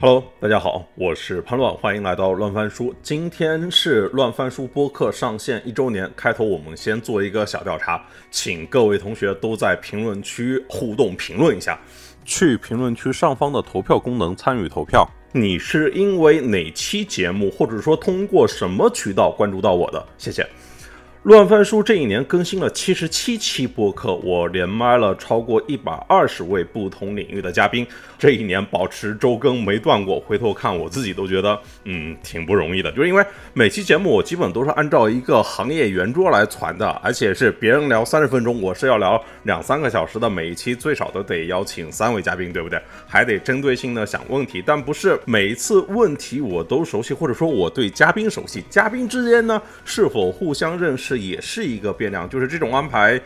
Hello，大家好，我是潘乱，欢迎来到乱翻书。今天是乱翻书播客上线一周年，开头我们先做一个小调查，请各位同学都在评论区互动评论一下，去评论区上方的投票功能参与投票。你是因为哪期节目，或者说通过什么渠道关注到我的？谢谢。乱翻书这一年更新了七十七期播客，我连麦了超过一百二十位不同领域的嘉宾。这一年保持周更没断过，回头看我自己都觉得，嗯，挺不容易的。就是因为每期节目我基本都是按照一个行业圆桌来传的，而且是别人聊三十分钟，我是要聊两三个小时的。每一期最少都得邀请三位嘉宾，对不对？还得针对性的想问题，但不是每一次问题我都熟悉，或者说我对嘉宾熟悉。嘉宾之间呢，是否互相认识？这也是一个变量，就是这种安排，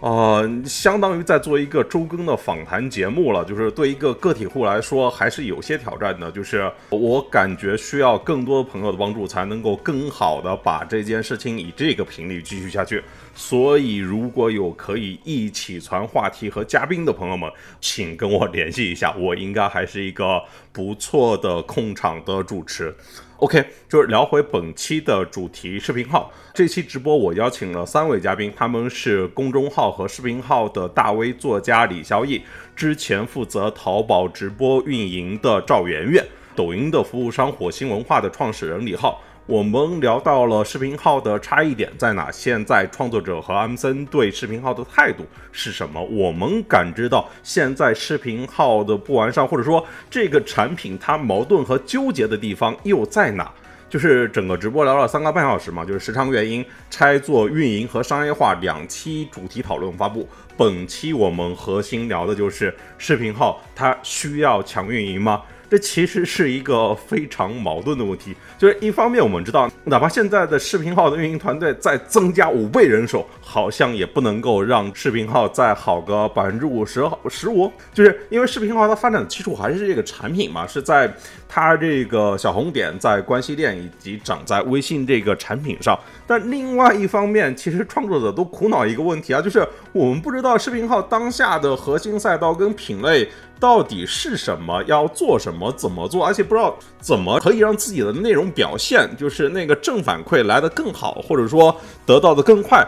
呃，相当于在做一个周更的访谈节目了。就是对一个个体户来说，还是有些挑战的。就是我感觉需要更多的朋友的帮助，才能够更好的把这件事情以这个频率继续下去。所以，如果有可以一起传话题和嘉宾的朋友们，请跟我联系一下，我应该还是一个不错的控场的主持。OK，就是聊回本期的主题视频号。这期直播我邀请了三位嘉宾，他们是公众号和视频号的大 V 作家李肖毅，之前负责淘宝直播运营的赵媛媛，抖音的服务商火星文化的创始人李浩。我们聊到了视频号的差异点在哪？现在创作者和阿森对视频号的态度是什么？我们感知到现在视频号的不完善，或者说这个产品它矛盾和纠结的地方又在哪？就是整个直播聊了三个半小时嘛，就是时长原因拆做运营和商业化两期主题讨论发布。本期我们核心聊的就是视频号它需要强运营吗？这其实是一个非常矛盾的问题，就是一方面我们知道，哪怕现在的视频号的运营团队再增加五倍人手，好像也不能够让视频号再好个百分之五十、十五，就是因为视频号它发展的基础还是这个产品嘛，是在它这个小红点在关系链以及长在微信这个产品上。但另外一方面，其实创作者都苦恼一个问题啊，就是我们不知道视频号当下的核心赛道跟品类。到底是什么？要做什么？怎么做？而且不知道怎么可以让自己的内容表现，就是那个正反馈来得更好，或者说得到的更快。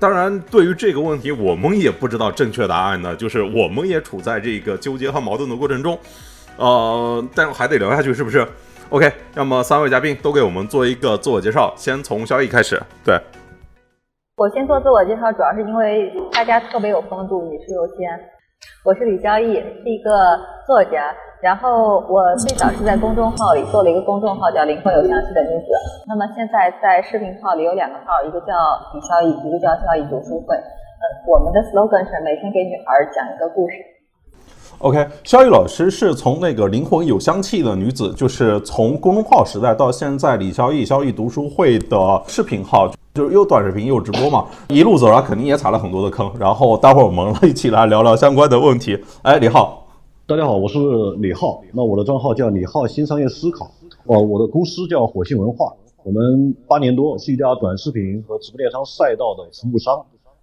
当然，对于这个问题，我们也不知道正确答案呢。就是我们也处在这个纠结和矛盾的过程中。呃，但还得聊下去，是不是？OK，那么三位嘉宾都给我们做一个自我介绍，先从萧毅开始。对，我先做自我介绍，主要是因为大家特别有风度，女士优先。我是李交易，是一个作家。然后我最早是在公众号里做了一个公众号，叫“灵魂有相似的女子”。那么现在在视频号里有两个号，一个叫李交易，一个叫交易读书会。呃，我们的 slogan 是每天给女孩讲一个故事。OK，肖毅老师是从那个“灵魂有香气的女子”，就是从公众号时代到现在李交易交易读书会的视频号。就是又短视频又直播嘛，一路走来肯定也踩了很多的坑。然后待会儿我们一起来聊聊相关的问题。哎，李浩，大家好，我是李浩。那我的账号叫李浩新商业思考。哦，我的公司叫火星文化。我们八年多是一家短视频和直播电商赛道的服务商，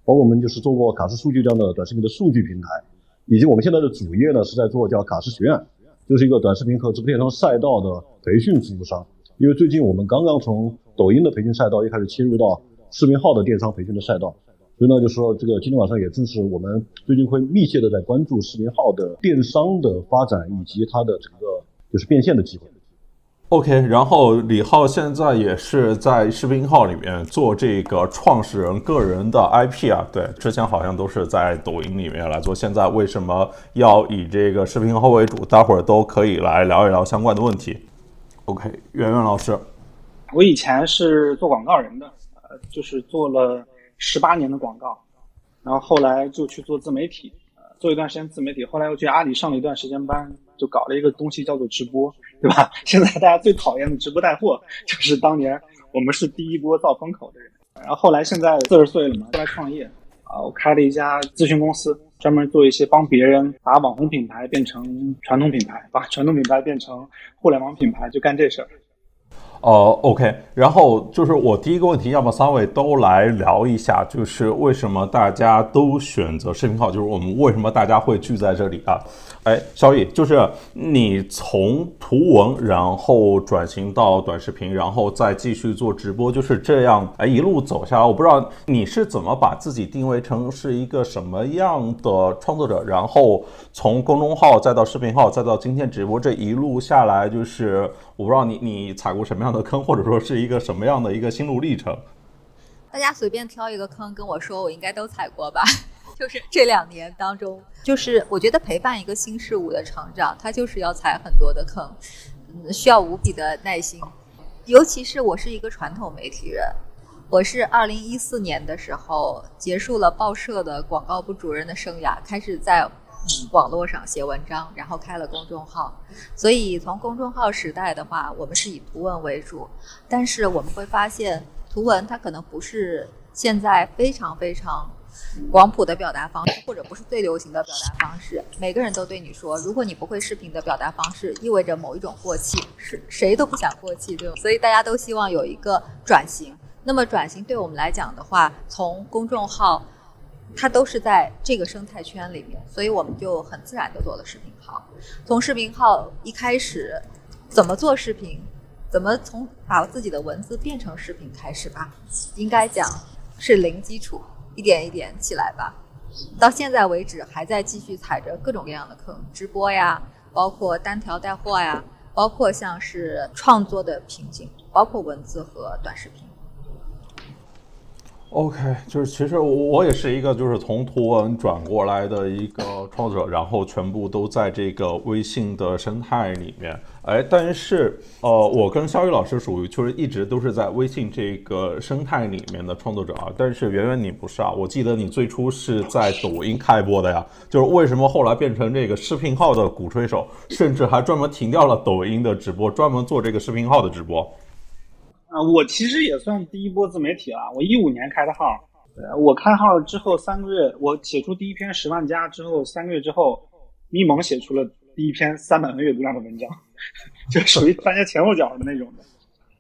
包括我们就是做过卡斯数据这样的短视频的数据平台，以及我们现在的主业呢是在做叫卡斯学院，就是一个短视频和直播电商赛道的培训服务商。因为最近我们刚刚从抖音的培训赛道又开始切入到视频号的电商培训的赛道，所以呢，就说这个今天晚上也正是我们最近会密切的在关注视频号的电商的发展以及它的整个就是变现的机会。OK，然后李浩现在也是在视频号里面做这个创始人个人的 IP 啊，对，之前好像都是在抖音里面来做，现在为什么要以这个视频号为主？待会儿都可以来聊一聊相关的问题。OK，圆圆老师，我以前是做广告人的，呃，就是做了十八年的广告，然后后来就去做自媒体，做一段时间自媒体，后来又去阿里上了一段时间班，就搞了一个东西叫做直播，对吧？现在大家最讨厌的直播带货，就是当年我们是第一波造风口的人，然后后来现在四十岁了嘛，出来创业，啊，我开了一家咨询公司。专门做一些帮别人把网红品牌变成传统品牌，把传统品牌变成互联网品牌，就干这事儿。呃，OK，然后就是我第一个问题，要么三位都来聊一下，就是为什么大家都选择视频号，就是我们为什么大家会聚在这里啊？哎，小易，就是你从图文，然后转型到短视频，然后再继续做直播，就是这样，哎，一路走下来，我不知道你是怎么把自己定位成是一个什么样的创作者，然后从公众号再到视频号，再到今天直播这一路下来，就是我不知道你你踩过什么样的坑，或者说是一个什么样的一个心路历程。大家随便挑一个坑跟我说，我应该都踩过吧。就是这两年当中，就是我觉得陪伴一个新事物的成长，它就是要踩很多的坑，嗯，需要无比的耐心。尤其是我是一个传统媒体人，我是二零一四年的时候结束了报社的广告部主任的生涯，开始在网络上写文章，然后开了公众号。所以从公众号时代的话，我们是以图文为主，但是我们会发现，图文它可能不是现在非常非常。广谱的表达方式，或者不是最流行的表达方式，每个人都对你说，如果你不会视频的表达方式，意味着某一种过气，是谁都不想过气，对吧？所以大家都希望有一个转型。那么转型对我们来讲的话，从公众号，它都是在这个生态圈里面，所以我们就很自然的做了视频号。从视频号一开始，怎么做视频，怎么从把自己的文字变成视频开始吧，应该讲是零基础。一点一点起来吧，到现在为止还在继续踩着各种各样的坑，直播呀，包括单条带货呀，包括像是创作的瓶颈，包括文字和短视频。OK，就是其实我也是一个就是从图文转过来的一个创作者，然后全部都在这个微信的生态里面。哎，但是呃，我跟肖宇老师属于就是一直都是在微信这个生态里面的创作者啊。但是圆圆你不是啊，我记得你最初是在抖音开播的呀。就是为什么后来变成这个视频号的鼓吹手，甚至还专门停掉了抖音的直播，专门做这个视频号的直播？啊，我其实也算第一波自媒体了。我一五年开的号，我开号之后三个月，我写出第一篇十万加之后，三个月之后，咪蒙写出了第一篇三百万阅读量的文章，就属于大家前后脚的那种的。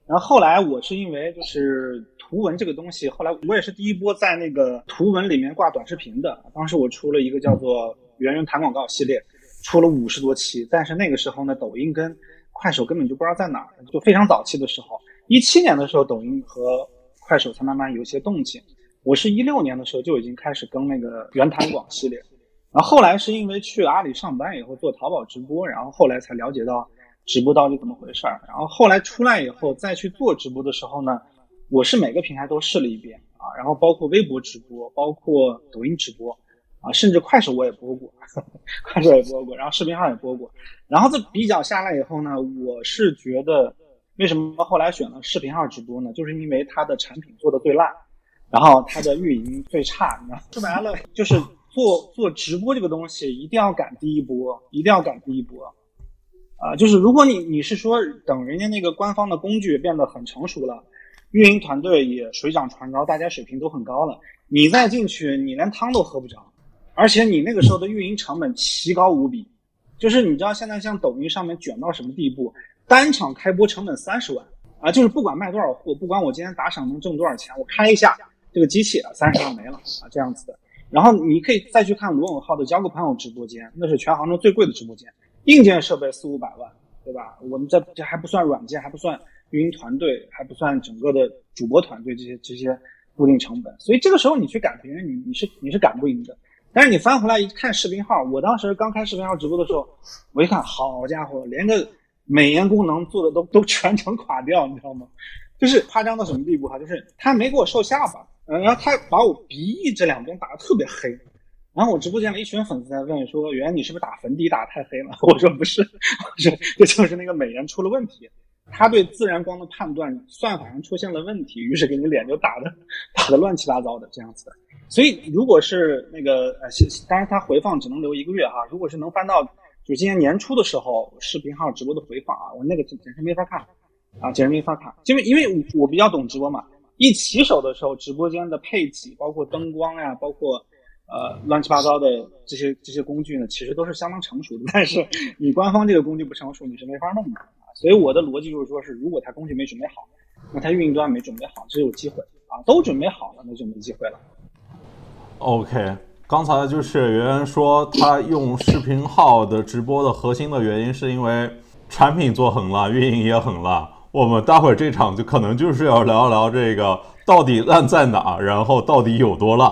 然后后来我是因为就是图文这个东西，后来我也是第一波在那个图文里面挂短视频的。当时我出了一个叫做“圆圆谈广告”系列，出了五十多期。但是那个时候呢，抖音跟快手根本就不知道在哪儿，就非常早期的时候。一七年的时候，抖音和快手才慢慢有一些动静。我是一六年的时候就已经开始更那个原谈广系列，然后后来是因为去阿里上班以后做淘宝直播，然后后来才了解到直播到底怎么回事儿。然后后来出来以后再去做直播的时候呢，我是每个平台都试了一遍啊，然后包括微博直播，包括抖音直播啊，甚至快手我也播过，快手也播过，然后视频号也播过。然后这比较下来以后呢，我是觉得。为什么后来选了视频号直播呢？就是因为它的产品做的最烂，然后它的运营最差。你知道，说白了就是做做直播这个东西一定要赶第一波，一定要赶第一波。啊，就是如果你你是说等人家那个官方的工具变得很成熟了，运营团队也水涨船高，大家水平都很高了，你再进去，你连汤都喝不着，而且你那个时候的运营成本奇高无比。就是你知道现在像抖音上面卷到什么地步？单场开播成本三十万啊，就是不管卖多少货，不管我今天打赏能挣多少钱，我开一下这个机器啊，三十万没了啊，这样子的。然后你可以再去看罗永浩的交个朋友直播间，那是全杭州最贵的直播间，硬件设备四五百万，对吧？我们这这还不算软件，还不算运营团队，还不算整个的主播团队这些这些固定成本，所以这个时候你去赶别人，你你是你是赶不赢的。但是你翻回来一看视频号，我当时刚开视频号直播的时候，我一看，好家伙，连个。美颜功能做的都都全程垮掉，你知道吗？就是夸张到什么地步哈？就是他没给我瘦下巴，嗯，然后他把我鼻翼这两边打的特别黑，然后我直播间里一群粉丝在问说：“原来你是不是打粉底打太黑了？” 我说：“不是，我说这就是那个美颜出了问题，他对自然光的判断算法上出现了问题，于是给你脸就打的打的乱七八糟的这样子。所以如果是那个呃，当然他回放只能留一个月哈，如果是能翻到。就今年年初的时候，视频号直播的回放啊，我那个简直没法看，啊，简直没法看。因为因为我比较懂直播嘛，一起手的时候，直播间的配给，包括灯光呀，包括呃乱七八糟的这些这些工具呢，其实都是相当成熟的。但是你官方这个工具不成熟，你是没法弄的啊。所以我的逻辑就是说，是如果它工具没准备好，那它运营端没准备好，就有机会啊；都准备好了，那就没机会了。OK，刚才就是圆圆说他用视频号的直播的核心的原因是因为产品做很烂，运营也很烂。我们待会儿这场就可能就是要聊一聊这个到底烂在哪，然后到底有多烂。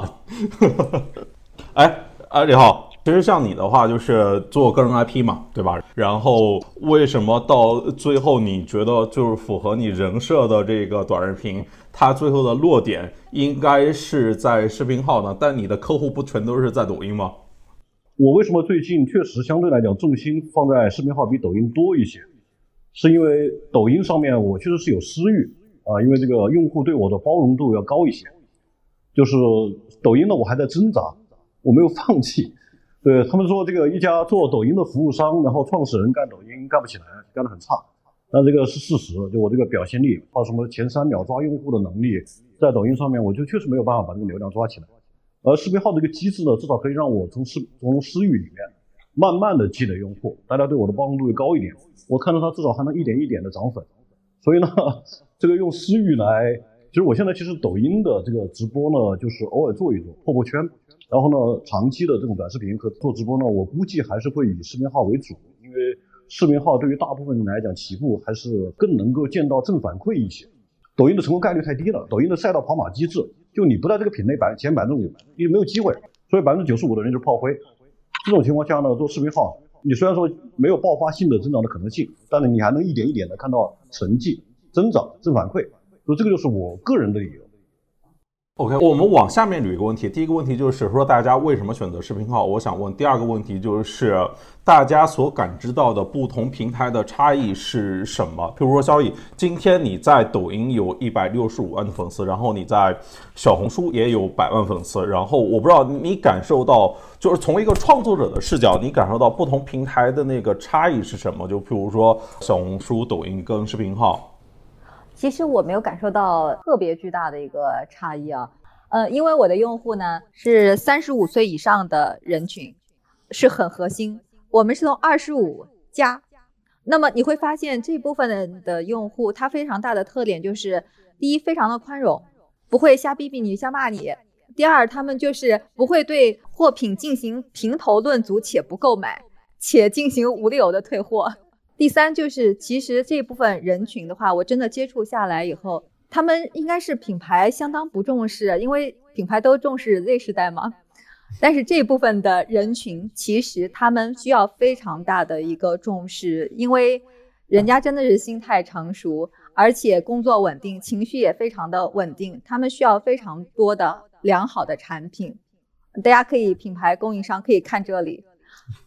哎，哎，李浩，其实像你的话，就是做个人 IP 嘛，对吧？然后为什么到最后你觉得就是符合你人设的这个短视频，它最后的落点应该是在视频号呢？但你的客户不全都是在抖音吗？我为什么最近确实相对来讲重心放在视频号比抖音多一些？是因为抖音上面我确实是有私域啊，因为这个用户对我的包容度要高一些，就是抖音呢我还在挣扎。我没有放弃，对他们说这个一家做抖音的服务商，然后创始人干抖音干不起来，干得很差，但这个是事实。就我这个表现力，还有什么前三秒抓用户的能力，在抖音上面，我就确实没有办法把这个流量抓起来。而视频号这个机制呢，至少可以让我从私从私域里面慢慢的积累用户，大家对我的包容度会高一点。我看到它至少还能一点一点的涨粉，所以呢，这个用私域来，其实我现在其实抖音的这个直播呢，就是偶尔做一做破破圈。然后呢，长期的这种短视频和做直播呢，我估计还是会以视频号为主，因为视频号对于大部分人来讲起步还是更能够见到正反馈一些。抖音的成功概率太低了，抖音的赛道跑马机制，就你不在这个品类百前百分之五，你没有机会，所以百分之九十五的人就是炮灰。这种情况下呢，做视频号，你虽然说没有爆发性的增长的可能性，但是你还能一点一点的看到成绩增长、正反馈，所以这个就是我个人的理由。OK，我们往下面捋一个问题。第一个问题就是说，大家为什么选择视频号？我想问第二个问题就是，大家所感知到的不同平台的差异是什么？譬如说，萧逸，今天你在抖音有一百六十五万的粉丝，然后你在小红书也有百万粉丝，然后我不知道你感受到，就是从一个创作者的视角，你感受到不同平台的那个差异是什么？就譬如说小红书、抖音跟视频号。其实我没有感受到特别巨大的一个差异啊，呃，因为我的用户呢是三十五岁以上的人群，是很核心。我们是从二十五加，那么你会发现这部分的的用户，他非常大的特点就是：第一，非常的宽容，不会瞎逼逼你、瞎骂你；第二，他们就是不会对货品进行评头论足且不购买，且进行无理由的退货。第三就是，其实这部分人群的话，我真的接触下来以后，他们应该是品牌相当不重视，因为品牌都重视 Z 时代嘛。但是这部分的人群，其实他们需要非常大的一个重视，因为人家真的是心态成熟，而且工作稳定，情绪也非常的稳定，他们需要非常多的良好的产品。大家可以品牌供应商可以看这里，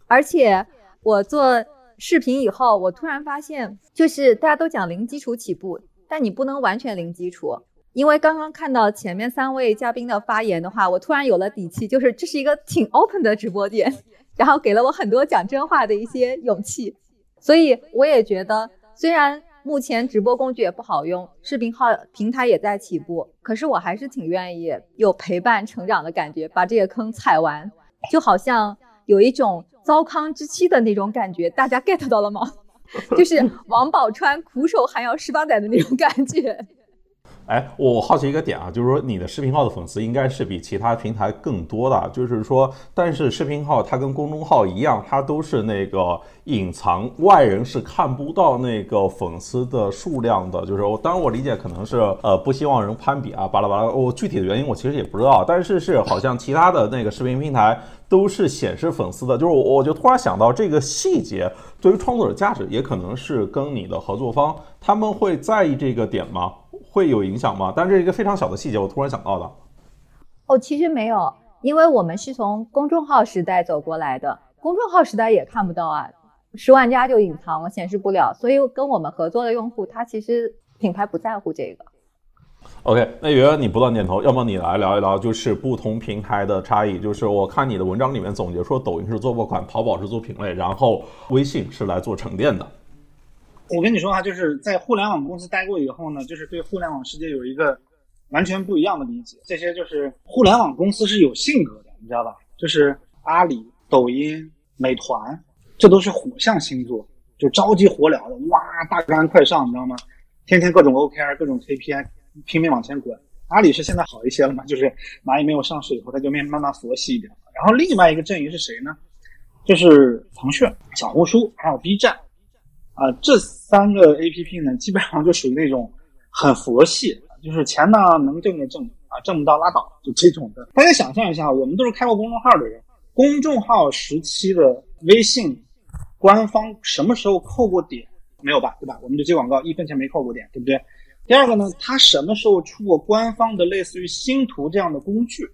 而且我做。视频以后，我突然发现，就是大家都讲零基础起步，但你不能完全零基础，因为刚刚看到前面三位嘉宾的发言的话，我突然有了底气，就是这是一个挺 open 的直播间，然后给了我很多讲真话的一些勇气，所以我也觉得，虽然目前直播工具也不好用，视频号平台也在起步，可是我还是挺愿意有陪伴成长的感觉，把这个坑踩完，就好像有一种。糟糠之妻的那种感觉，大家 get 到了吗？就是王宝钏苦守寒窑十八载的那种感觉。哎，我好奇一个点啊，就是说你的视频号的粉丝应该是比其他平台更多的，就是说，但是视频号它跟公众号一样，它都是那个隐藏，外人是看不到那个粉丝的数量的。就是我当然我理解可能是呃不希望人攀比啊，巴拉巴拉。我具体的原因我其实也不知道，但是是好像其他的那个视频平台都是显示粉丝的。就是我我就突然想到这个细节对于创作者价值也可能是跟你的合作方他们会在意这个点吗？会有影响吗？但这是一个非常小的细节，我突然想到的。哦，其实没有，因为我们是从公众号时代走过来的，公众号时代也看不到啊，十万加就隐藏了显示不了，所以跟我们合作的用户，他其实品牌不在乎这个。OK，那圆圆你不断点头，要么你来聊一聊，就是不同平台的差异。就是我看你的文章里面总结说，抖音是做爆款，淘宝是做品类，然后微信是来做沉淀的。我跟你说哈，就是在互联网公司待过以后呢，就是对互联网世界有一个完全不一样的理解。这些就是互联网公司是有性格的，你知道吧？就是阿里、抖音、美团，这都是火象星座。就着急火燎的，哇，大干快上，你知道吗？天天各种 OKR，各种 KPI，拼命往前滚。阿里是现在好一些了嘛？就是蚂蚁没有上市以后，它就慢慢慢佛系一点。然后另外一个阵营是谁呢？就是腾讯、小红书还有 B 站，啊，这三个 APP 呢，基本上就属于那种很佛系，就是钱呢能挣就挣啊，挣不到拉倒，就这种的。大家想象一下，我们都是开过公众号的人，公众号时期的微信官方什么时候扣过点？没有吧，对吧？我们就接广告，一分钱没扣过点，对不对？第二个呢，他什么时候出过官方的类似于星图这样的工具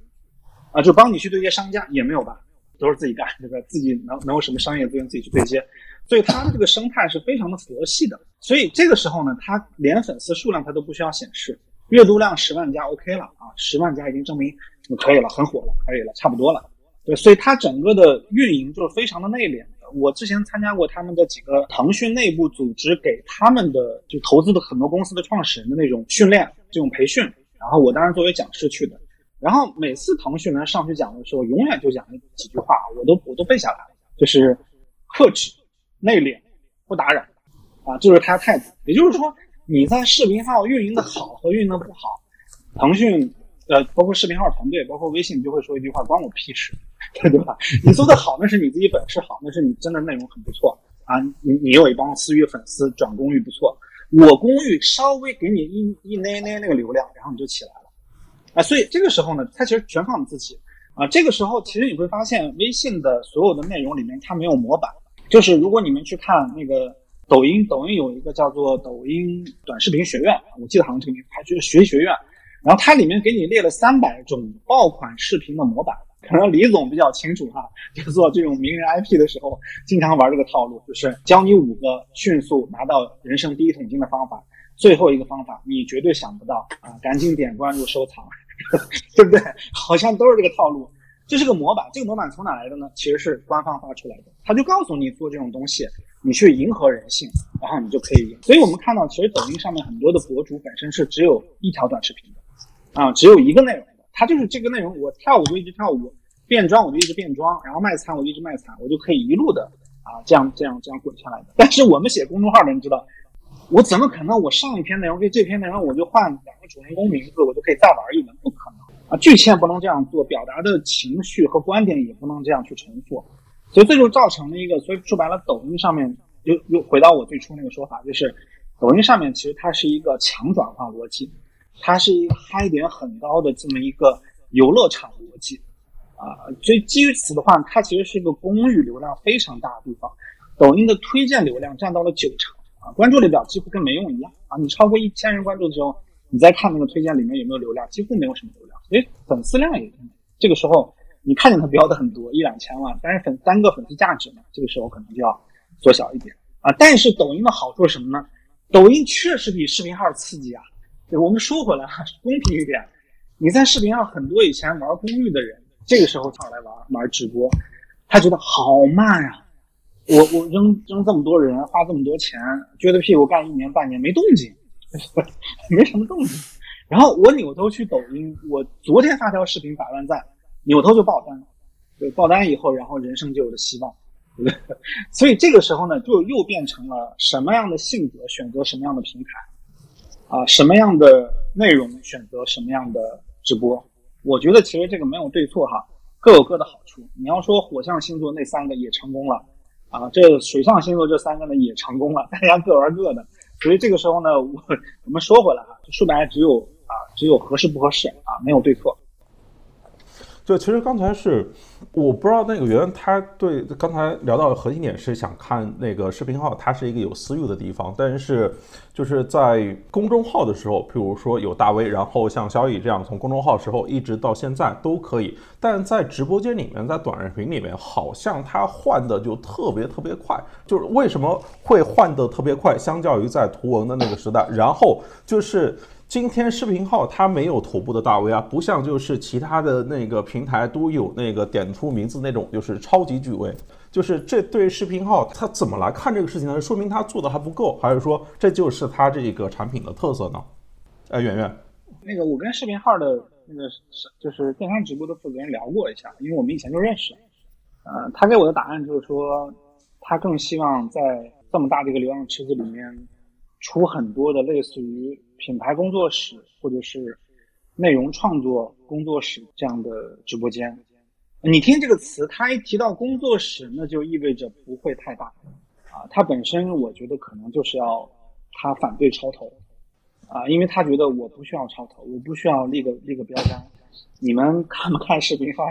啊？就帮你去对接商家也没有吧？都是自己干，对吧？自己能能有什么商业资源自己去对接，所以它的这个生态是非常的佛系的。所以这个时候呢，它连粉丝数量它都不需要显示，阅读量十万加 OK 了啊，十万加已经证明可以了，很火了，可以了，差不多了。对，所以它整个的运营就是非常的内敛。我之前参加过他们的几个腾讯内部组织给他们的就投资的很多公司的创始人的那种训练，这种培训，然后我当然作为讲师去的。然后每次腾讯呢上去讲的时候，永远就讲几句话，我都我都背下来了，就是克制、内敛、不打扰，啊，就是他态度。也就是说，你在视频号运营的好和运营的不好，腾讯呃，包括视频号团队，包括微信就会说一句话，关我屁事。对吧？你做的好，那是你自己本事好，那是你真的内容很不错啊。你你有一帮私域粉丝，转公域不错。我公域稍微给你一一捏捏那个流量，然后你就起来了啊。所以这个时候呢，它其实全靠你自己啊。这个时候其实你会发现，微信的所有的内容里面它没有模板，就是如果你们去看那个抖音，抖音有一个叫做抖音短视频学院，我记得好像这个名字，还就是学学院。然后它里面给你列了三百种爆款视频的模板。可能李总比较清楚哈，就做这种名人 IP 的时候，经常玩这个套路，就是教你五个迅速拿到人生第一桶金的方法。最后一个方法你绝对想不到啊，赶紧点关注收藏，对不对？好像都是这个套路。这是个模板，这个模板从哪来的呢？其实是官方发出来的，他就告诉你做这种东西，你去迎合人性，然后你就可以赢。所以我们看到，其实抖音上面很多的博主本身是只有一条短视频的，啊，只有一个内容的。他就是这个内容，我跳舞就一直跳舞，变装我就一直变装，然后卖惨我就一直卖惨，我就可以一路的啊这样这样这样滚下来的。但是我们写公众号的人知道，我怎么可能我上一篇内容跟这篇内容我就换两个主人公名字，我就可以再玩一轮？不可能啊！剧情不能这样做，表达的情绪和观点也不能这样去重复，所以这就造成了一个，所以说白了，抖音上面又又回到我最初那个说法，就是抖音上面其实它是一个强转化逻辑。它是一个嗨点很高的这么一个游乐场逻辑，啊，所以基于此的话，它其实是一个公域流量非常大的地方。抖音的推荐流量占到了九成，啊，关注列表几乎跟没用一样，啊，你超过一千人关注的时候，你再看那个推荐里面有没有流量，几乎没有什么流量。所以粉丝量也这个时候你看见它标的很多一两千万，但是粉单个粉丝价值呢，这个时候可能就要缩小一点啊。但是抖音的好处是什么呢？抖音确实比视频号刺激啊。我们说回来哈，公平一点，你在视频上很多以前玩公寓的人，这个时候上来玩玩直播，他觉得好慢呀。我我扔扔这么多人，花这么多钱，撅着屁股干一年半年没动静，没什么动静。然后我扭头去抖音，我昨天发条视频百万赞，扭头就爆单，对，爆单以后，然后人生就有了希望，对不对？所以这个时候呢，就又变成了什么样的性格选择什么样的平台。啊，什么样的内容选择什么样的直播？我觉得其实这个没有对错哈，各有各的好处。你要说火象星座那三个也成功了，啊，这水象星座这三个呢也成功了，大家各玩各的。所以这个时候呢，我我们说回来啊，说白了只有啊，只有合适不合适啊，没有对错。就其实刚才是，我不知道那个圆他对刚才聊到的核心点是想看那个视频号，它是一个有私域的地方，但是就是在公众号的时候，譬如说有大 V，然后像小乙这样从公众号时候一直到现在都可以，但在直播间里面，在短视频里面，好像它换的就特别特别快，就是为什么会换的特别快？相较于在图文的那个时代，然后就是。今天视频号它没有头部的大 V 啊，不像就是其他的那个平台都有那个点出名字那种，就是超级巨 V。就是这对视频号它怎么来看这个事情呢？说明它做的还不够，还是说这就是它这个产品的特色呢？哎，圆圆，那个我跟视频号的那个就是电商直播的负责人聊过一下，因为我们以前就认识。呃，他给我的答案就是说，他更希望在这么大的一个流量池子里面，出很多的类似于品牌工作室或者是内容创作工作室这样的直播间。你听这个词，它一提到工作室，那就意味着不会太大啊。它本身我觉得可能就是要他反对超投啊，因为他觉得我不需要超投，我不需要立个立个标杆。你们看不看视频号，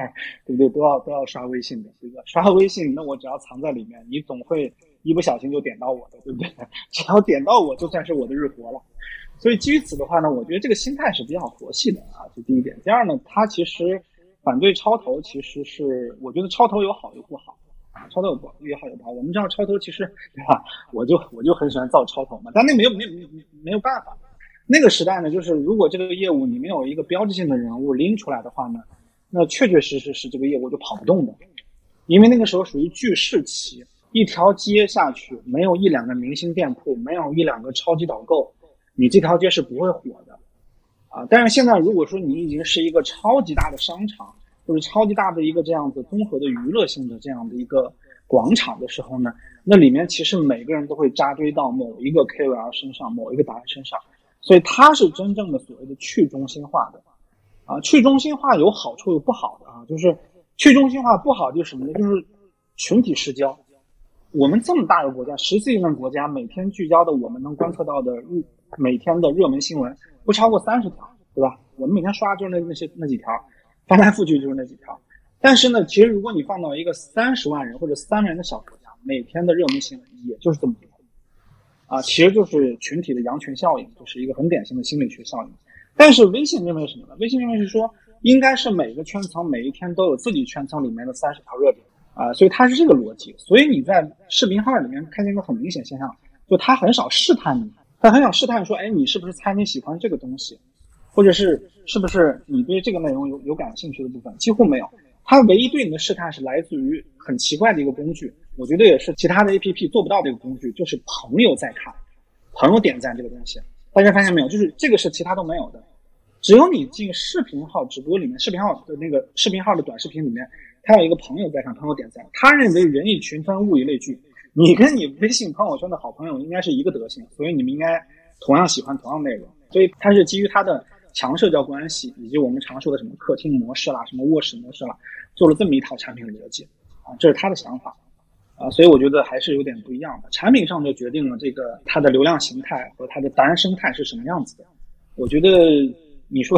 对不对？都要都要刷微信的，对不对？刷微信，那我只要藏在里面，你总会一不小心就点到我的，对不对？只要点到我，就算是我的日活了。所以基于此的话呢，我觉得这个心态是比较佛系的啊，这第一点。第二呢，他其实反对超投，其实是我觉得超投有好有不好啊，超投有不有好有不好。我们知道超投其实对吧？我就我就很喜欢造超投嘛，但那没有没有没有没有办法。那个时代呢，就是如果这个业务你没有一个标志性的人物拎出来的话呢，那确确实实是这个业务就跑不动的，因为那个时候属于巨市期，一条街下去没有一两个明星店铺，没有一两个超级导购，你这条街是不会火的，啊！但是现在如果说你已经是一个超级大的商场，或者超级大的一个这样子综合的娱乐性的这样的一个广场的时候呢，那里面其实每个人都会扎堆到某一个 KOL 身上，某一个达人身上。所以它是真正的所谓的去中心化的，啊，去中心化有好处有不好的啊，就是去中心化不好就是什么呢？就是群体失焦。我们这么大的国家，十四亿人国家，每天聚焦的我们能观测到的日每天的热门新闻不超过三十条，对吧？我们每天刷就是那那些那几条，翻来覆去就是那几条。但是呢，其实如果你放到一个三十万人或者三万人的小国家，每天的热门新闻也就是这么多。啊，其实就是群体的羊群效应，就是一个很典型的心理学效应。但是微信认为什么呢？微信认为是说，应该是每个圈层每一天都有自己圈层里面的三十条热点啊，所以它是这个逻辑。所以你在视频号里面看见一个很明显现象，就他很少试探你，他很少试探说，哎，你是不是猜你喜欢这个东西，或者是是不是你对这个内容有有感兴趣的部分，几乎没有。他唯一对你的试探是来自于很奇怪的一个工具。我觉得也是其他的 A P P 做不到这个工具，就是朋友在看，朋友点赞这个东西，大家发现没有？就是这个是其他都没有的，只有你进视频号直播里面，视频号的那个视频号的短视频里面，他有一个朋友在看，朋友点赞，他认为人以群分，物以类聚，你跟你微信朋友圈的好朋友应该是一个德行，所以你们应该同样喜欢同样内容，所以他是基于他的强社交关系，以及我们常说的什么客厅模式啦，什么卧室模式啦，做了这么一套产品的逻辑，啊，这是他的想法。啊，所以我觉得还是有点不一样的。产品上就决定了这个它的流量形态和它的达人生态是什么样子的。我觉得你说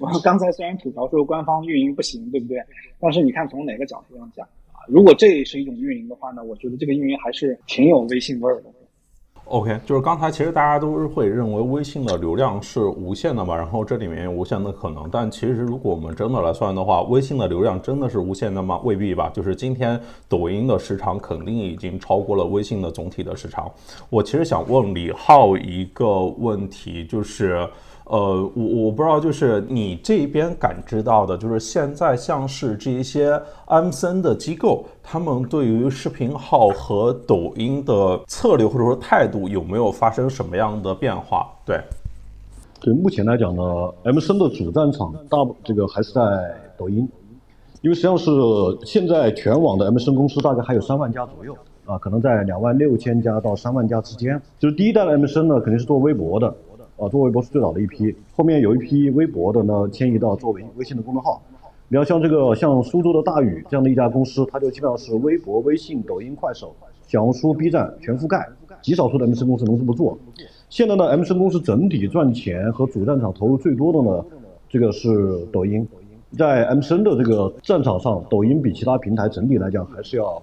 我刚才虽然吐槽说官方运营不行，对不对？但是你看从哪个角度上讲啊，如果这是一种运营的话呢，我觉得这个运营还是挺有微信味儿的。OK，就是刚才其实大家都是会认为微信的流量是无限的嘛，然后这里面有无限的可能，但其实如果我们真的来算的话，微信的流量真的是无限的吗？未必吧。就是今天抖音的时长肯定已经超过了微信的总体的时长。我其实想问李浩一个问题，就是。呃，我我不知道，就是你这边感知到的，就是现在像是这一些 MCN 的机构，他们对于视频号和抖音的策略或者说态度有没有发生什么样的变化？对，对，目前来讲呢，MCN 的主战场大这个还是在抖音，因为实际上是现在全网的 MCN 公司大概还有三万家左右啊，可能在两万六千家到三万家之间。就是第一代的 MCN 呢，肯定是做微博的。啊，做微博是最早的一批，后面有一批微博的呢，迁移到做微微信的公众号。你要像这个像苏州的大宇这样的一家公司，它就基本上是微博、微信、抖音、快手、小红书、B 站全覆盖，极少数的 MC 公司能这么做。现在呢，MC 公司整体赚钱和主战场投入最多的呢，这个是抖音。在 MC 的这个战场上，抖音比其他平台整体来讲还是要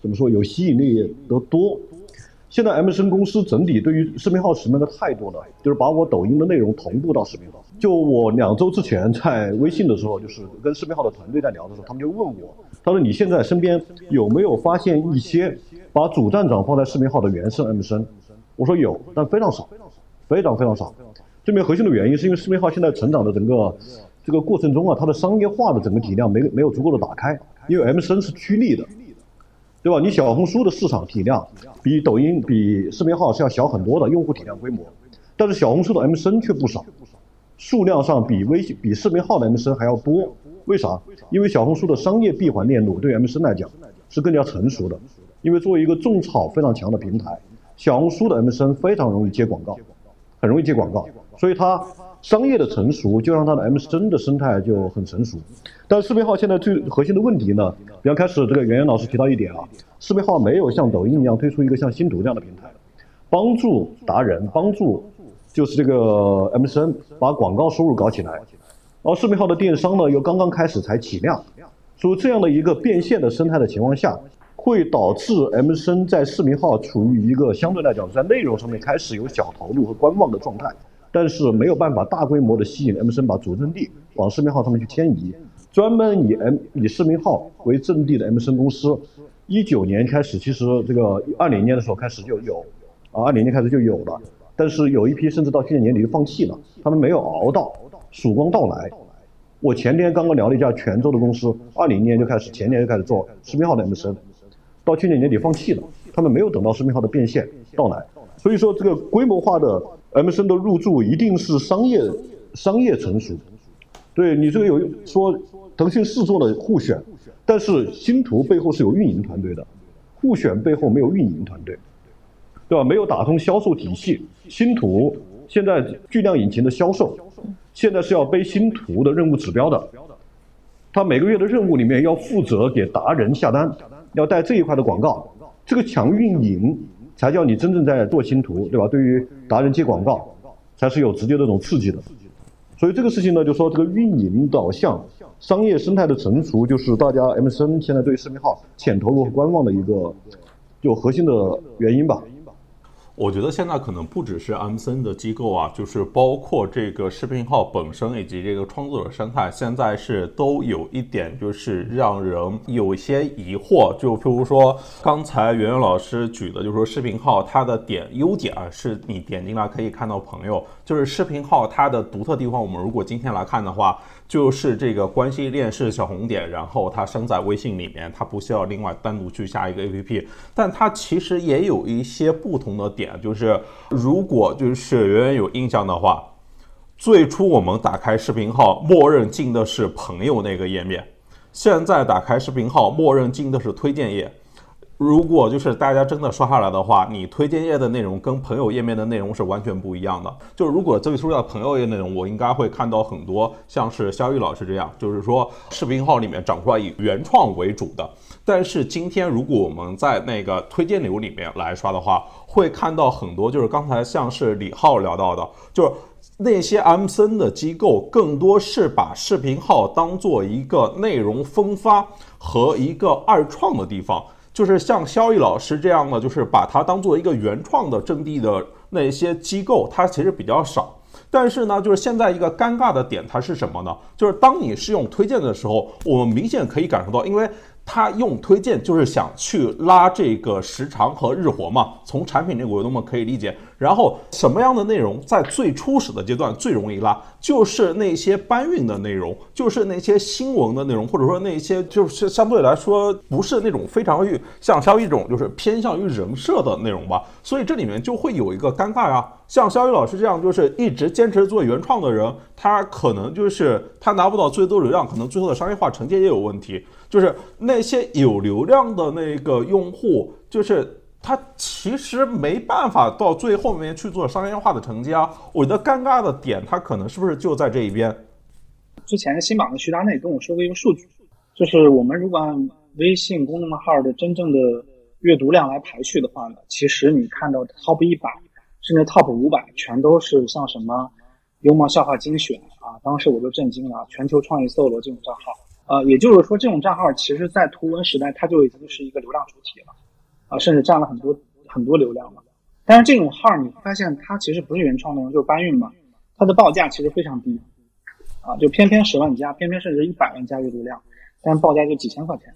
怎么说有吸引力得多。现在 MCN 公司整体对于视频号什么样的态度呢？就是把我抖音的内容同步到视频号。就我两周之前在微信的时候，就是跟视频号的团队在聊的时候，他们就问我，他说你现在身边有没有发现一些把主站长放在视频号的原生 MCN？我说有，但非常少，非常非常少。这边核心的原因是因为视频号现在成长的整个这个过程中啊，它的商业化的整个体量没没有足够的打开，因为 MCN 是趋利的。对吧？你小红书的市场体量比抖音、比视频号是要小很多的用户体量规模，但是小红书的 MCN 却不少，数量上比微信、比视频号的 MCN 还要多。为啥？因为小红书的商业闭环链路对 MCN 来讲是更加成熟的。因为作为一个种草非常强的平台小红书的 MCN 非常容易接广告，很容易接广告，所以它商业的成熟就让它的 MCN 的生态就很成熟。但视频号现在最核心的问题呢，比方开始这个圆圆老师提到一点啊，视频号没有像抖音一样推出一个像星图这样的平台，帮助达人，帮助就是这个 MCN 把广告收入搞起来。而视频号的电商呢，又刚刚开始才起量，所以这样的一个变现的生态的情况下，会导致 MCN 在视频号处于一个相对来讲在内容上面开始有小投入和观望的状态，但是没有办法大规模的吸引 MCN 把主阵地往视频号上面去迁移。专门以 M 以视频号为阵地的 MCN 公司，一九年开始，其实这个二零年的时候开始就有，啊，二零年开始就有了，但是有一批甚至到去年年底就放弃了，他们没有熬到。曙光到来，我前天刚刚聊了一家泉州的公司，二零年就开始，前年就开始做视频号的 MCN，到去年年底放弃了，他们没有等到视频号的变现到来，所以说这个规模化的 MCN 的入驻一定是商业商业成熟，对你这个有说腾讯是做了互选，但是星图背后是有运营团队的，互选背后没有运营团队，对吧？没有打通销售体系，星图现在巨量引擎的销售。现在是要背星图的任务指标的，他每个月的任务里面要负责给达人下单，要带这一块的广告，这个强运营才叫你真正在做新图，对吧？对于达人接广告，才是有直接这种刺激的。所以这个事情呢，就说这个运营导向、商业生态的成熟，就是大家 MCN 现在对视频号浅投入和观望的一个就核心的原因吧。我觉得现在可能不只是 MCN 的机构啊，就是包括这个视频号本身以及这个创作者生态，现在是都有一点就是让人有些疑惑。就譬如说刚才圆圆老师举的，就是说视频号它的点优点啊，是你点进来可以看到朋友，就是视频号它的独特地方。我们如果今天来看的话。就是这个关系链是小红点，然后它生在微信里面，它不需要另外单独去下一个 APP，但它其实也有一些不同的点，就是如果就是圆圆有印象的话，最初我们打开视频号，默认进的是朋友那个页面，现在打开视频号，默认进的是推荐页。如果就是大家真的刷下来的话，你推荐页的内容跟朋友页面的内容是完全不一样的。就是如果这里说到朋友页内容，我应该会看到很多像是肖玉老师这样，就是说视频号里面长出来以原创为主的。但是今天如果我们在那个推荐流里面来刷的话，会看到很多就是刚才像是李浩聊到的，就是那些 MCN 的机构更多是把视频号当做一个内容分发和一个二创的地方。就是像肖毅老师这样的，就是把它当做一个原创的阵地的那些机构，它其实比较少。但是呢，就是现在一个尴尬的点，它是什么呢？就是当你试用推荐的时候，我们明显可以感受到，因为。他用推荐就是想去拉这个时长和日活嘛，从产品这个维度嘛可以理解。然后什么样的内容在最初始的阶段最容易拉，就是那些搬运的内容，就是那些新闻的内容，或者说那些就是相对来说不是那种非常于像肖一这种就是偏向于人设的内容吧。所以这里面就会有一个尴尬啊，像肖宇老师这样就是一直坚持做原创的人，他可能就是他拿不到最多流量，可能最后的商业化承接也有问题。就是那些有流量的那个用户，就是他其实没办法到最后面去做商业化的承接啊。我觉得尴尬的点，他可能是不是就在这一边？之前新榜的徐达内跟我说过一个数据，就是我们如果按微信公众号的真正的阅读量来排序的话呢，其实你看到 top 一百甚至 top 五百，全都是像什么幽默笑话精选啊，当时我就震惊了，全球创意搜罗这种账号。呃，也就是说，这种账号其实，在图文时代，它就已经是一个流量主体了，啊，甚至占了很多很多流量了。但是这种号，你发现它其实不是原创内容，就是搬运嘛，它的报价其实非常低，啊，就偏偏十万加，偏偏甚至一百万加阅读量，但报价就几千块钱，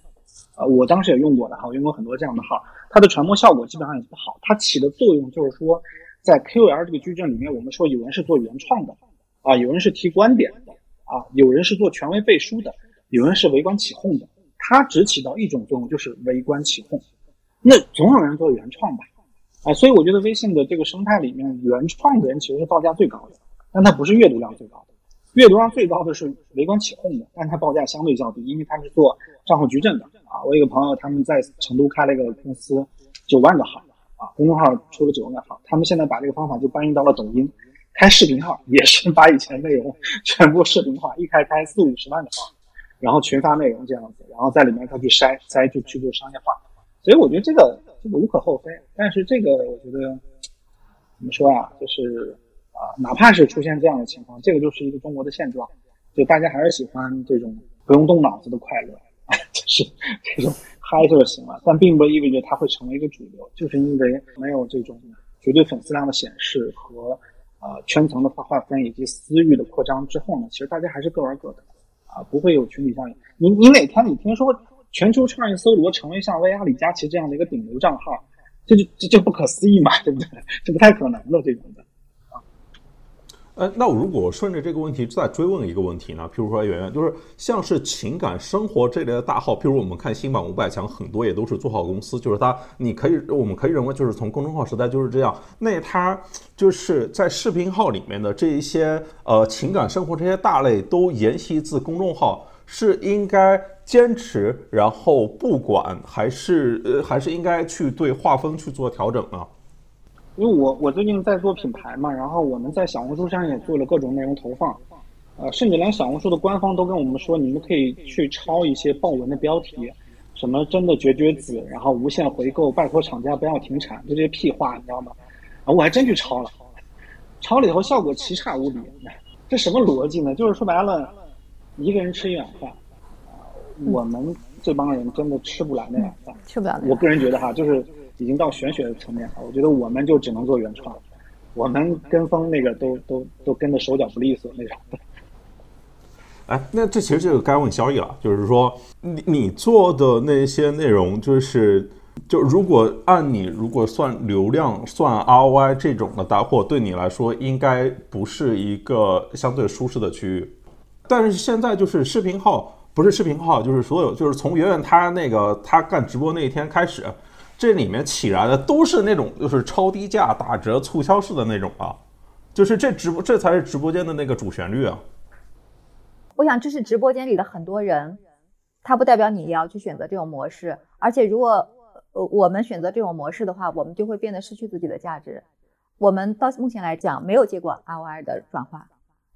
啊，我当时也用过的哈，我用过很多这样的号，它的传播效果基本上也不好，它起的作用就是说，在 KOL 这个矩阵里面，我们说有人是做原创的，啊，有人是提观点的，啊，有人是做权威背书的。有人是围观起哄的，它只起到一种作用，就是围观起哄。那总有人做原创吧？啊，所以我觉得微信的这个生态里面，原创的人其实是报价最高的，但它不是阅读量最高的。阅读量最高的是围观起哄的，但它报价相对较低，因为它是做账号矩阵的啊。我有个朋友，他们在成都开了一个公司，九万个号啊，公众号出了九万个号，他们现在把这个方法就搬运到了抖音，开视频号也是把以前内容全部视频化，一开开四五十万个号，然后群发内容这样子，然后在里面他去筛筛去去做商业化，所以我觉得这个这个无可厚非，但是这个我觉得怎么说呀，就是啊，哪怕是出现这样的情况，这个就是一个中国的现状，就大家还是喜欢这种不用动脑子的快乐，啊就是这种。嗨就行了，但并不意味着它会成为一个主流，就是因为没有这种绝对粉丝量的显示和呃圈层的划划分以及私域的扩张之后呢，其实大家还是各玩各的，啊，不会有群体效应。你你哪天你听说全球创业搜罗成为像薇娅、李佳琦这样的一个顶流账号，这就这就不可思议嘛，对不对？这不太可能的这种的。呃，那我如果顺着这个问题再追问一个问题呢？譬如说，圆圆，就是像是情感生活这类的大号，譬如我们看新版五百强，很多也都是做好公司，就是它，你可以，我们可以认为，就是从公众号时代就是这样。那它就是在视频号里面的这一些呃情感生活这些大类，都沿袭自公众号，是应该坚持，然后不管，还是呃还是应该去对画风去做调整呢？因为我我最近在做品牌嘛，然后我们在小红书上也做了各种内容投放，呃，甚至连小红书的官方都跟我们说，你们可以去抄一些爆文的标题，什么真的绝绝子，然后无限回购，拜托厂家不要停产，就这些屁话，你知道吗？啊，我还真去抄了，抄了以后效果奇差无比。这什么逻辑呢？就是说白了，一个人吃一碗饭，我们这帮人真的吃不来那碗饭，吃不了。我个人觉得哈，就是。已经到玄学的层面了，我觉得我们就只能做原创，我们跟风那个都都都跟的手脚不利索那种。哎，那这其实就该问交易了，就是说你你做的那些内容，就是就如果按你如果算流量、算 ROI 这种的大货，对你来说应该不是一个相对舒适的区域。但是现在就是视频号，不是视频号，就是所有，就是从圆圆他那个他干直播那一天开始。这里面起来的都是那种就是超低价打折促销式的那种啊，就是这直播这才是直播间的那个主旋律啊。我想这是直播间里的很多人，他不代表你也要去选择这种模式。而且如果呃我们选择这种模式的话，我们就会变得失去自己的价值。我们到目前来讲没有接过 ROI 的转化。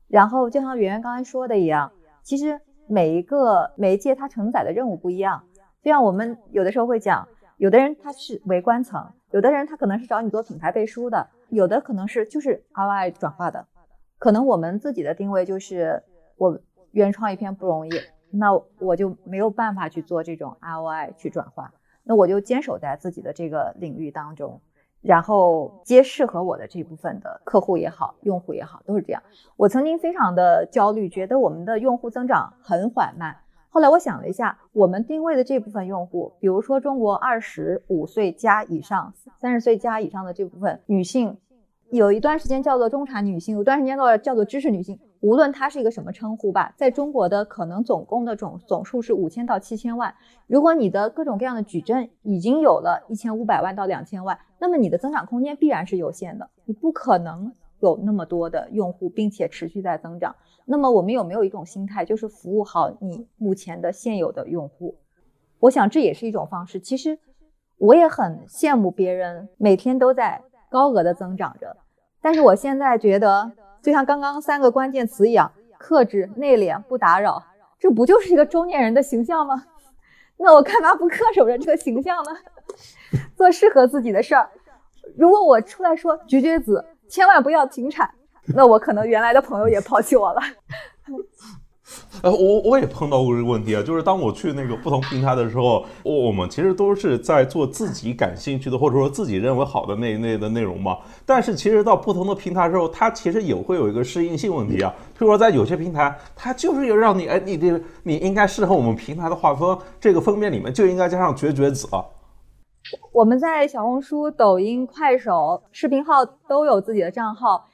然后就像圆圆刚才说的一样，其实每一个媒介它承载的任务不一样。就像我们有的时候会讲。有的人他是围观层，有的人他可能是找你做品牌背书的，有的可能是就是 ROI 转化的。可能我们自己的定位就是我原创一篇不容易，那我就没有办法去做这种 ROI 去转化，那我就坚守在自己的这个领域当中，然后接适合我的这部分的客户也好，用户也好，都是这样。我曾经非常的焦虑，觉得我们的用户增长很缓慢。后来我想了一下，我们定位的这部分用户，比如说中国二十五岁加以上、三十岁加以上的这部分女性，有一段时间叫做中产女性，有段时间叫叫做知识女性，无论它是一个什么称呼吧，在中国的可能总共的总总数是五千到七千万。如果你的各种各样的矩阵已经有了一千五百万到两千万，那么你的增长空间必然是有限的，你不可能有那么多的用户，并且持续在增长。那么我们有没有一种心态，就是服务好你目前的现有的用户？我想这也是一种方式。其实我也很羡慕别人每天都在高额的增长着，但是我现在觉得，就像刚刚三个关键词一样，克制、内敛、不打扰，这不就是一个中年人的形象吗？那我干嘛不恪守着这个形象呢？做适合自己的事儿。如果我出来说绝绝子，千万不要停产。那我可能原来的朋友也抛弃我了。呃，我我也碰到过这个问题啊，就是当我去那个不同平台的时候，我我们其实都是在做自己感兴趣的或者说自己认为好的那一类的内容嘛。但是其实到不同的平台之后，它其实也会有一个适应性问题啊。譬如说在有些平台，它就是要让你哎，你这你应该适合我们平台的画风，这个封面里面就应该加上绝绝子。我们在小红书、抖音、快手视频号都有自己的账号。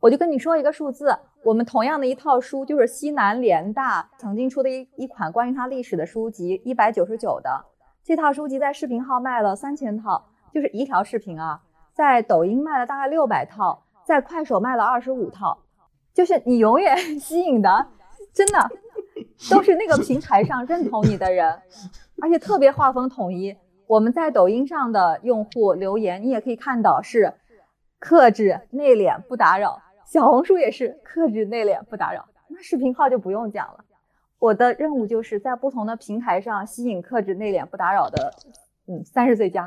我就跟你说一个数字，我们同样的一套书，就是西南联大曾经出的一一款关于它历史的书籍，一百九十九的这套书籍在视频号卖了三千套，就是一条视频啊，在抖音卖了大概六百套，在快手卖了二十五套，就是你永远 吸引的，真的都是那个平台上认同你的人，而且特别画风统一。我们在抖音上的用户留言，你也可以看到是克制、内敛、不打扰。小红书也是克制、内敛、不打扰。那视频号就不用讲了。我的任务就是在不同的平台上吸引克制、内敛、不打扰的，嗯，三十岁加。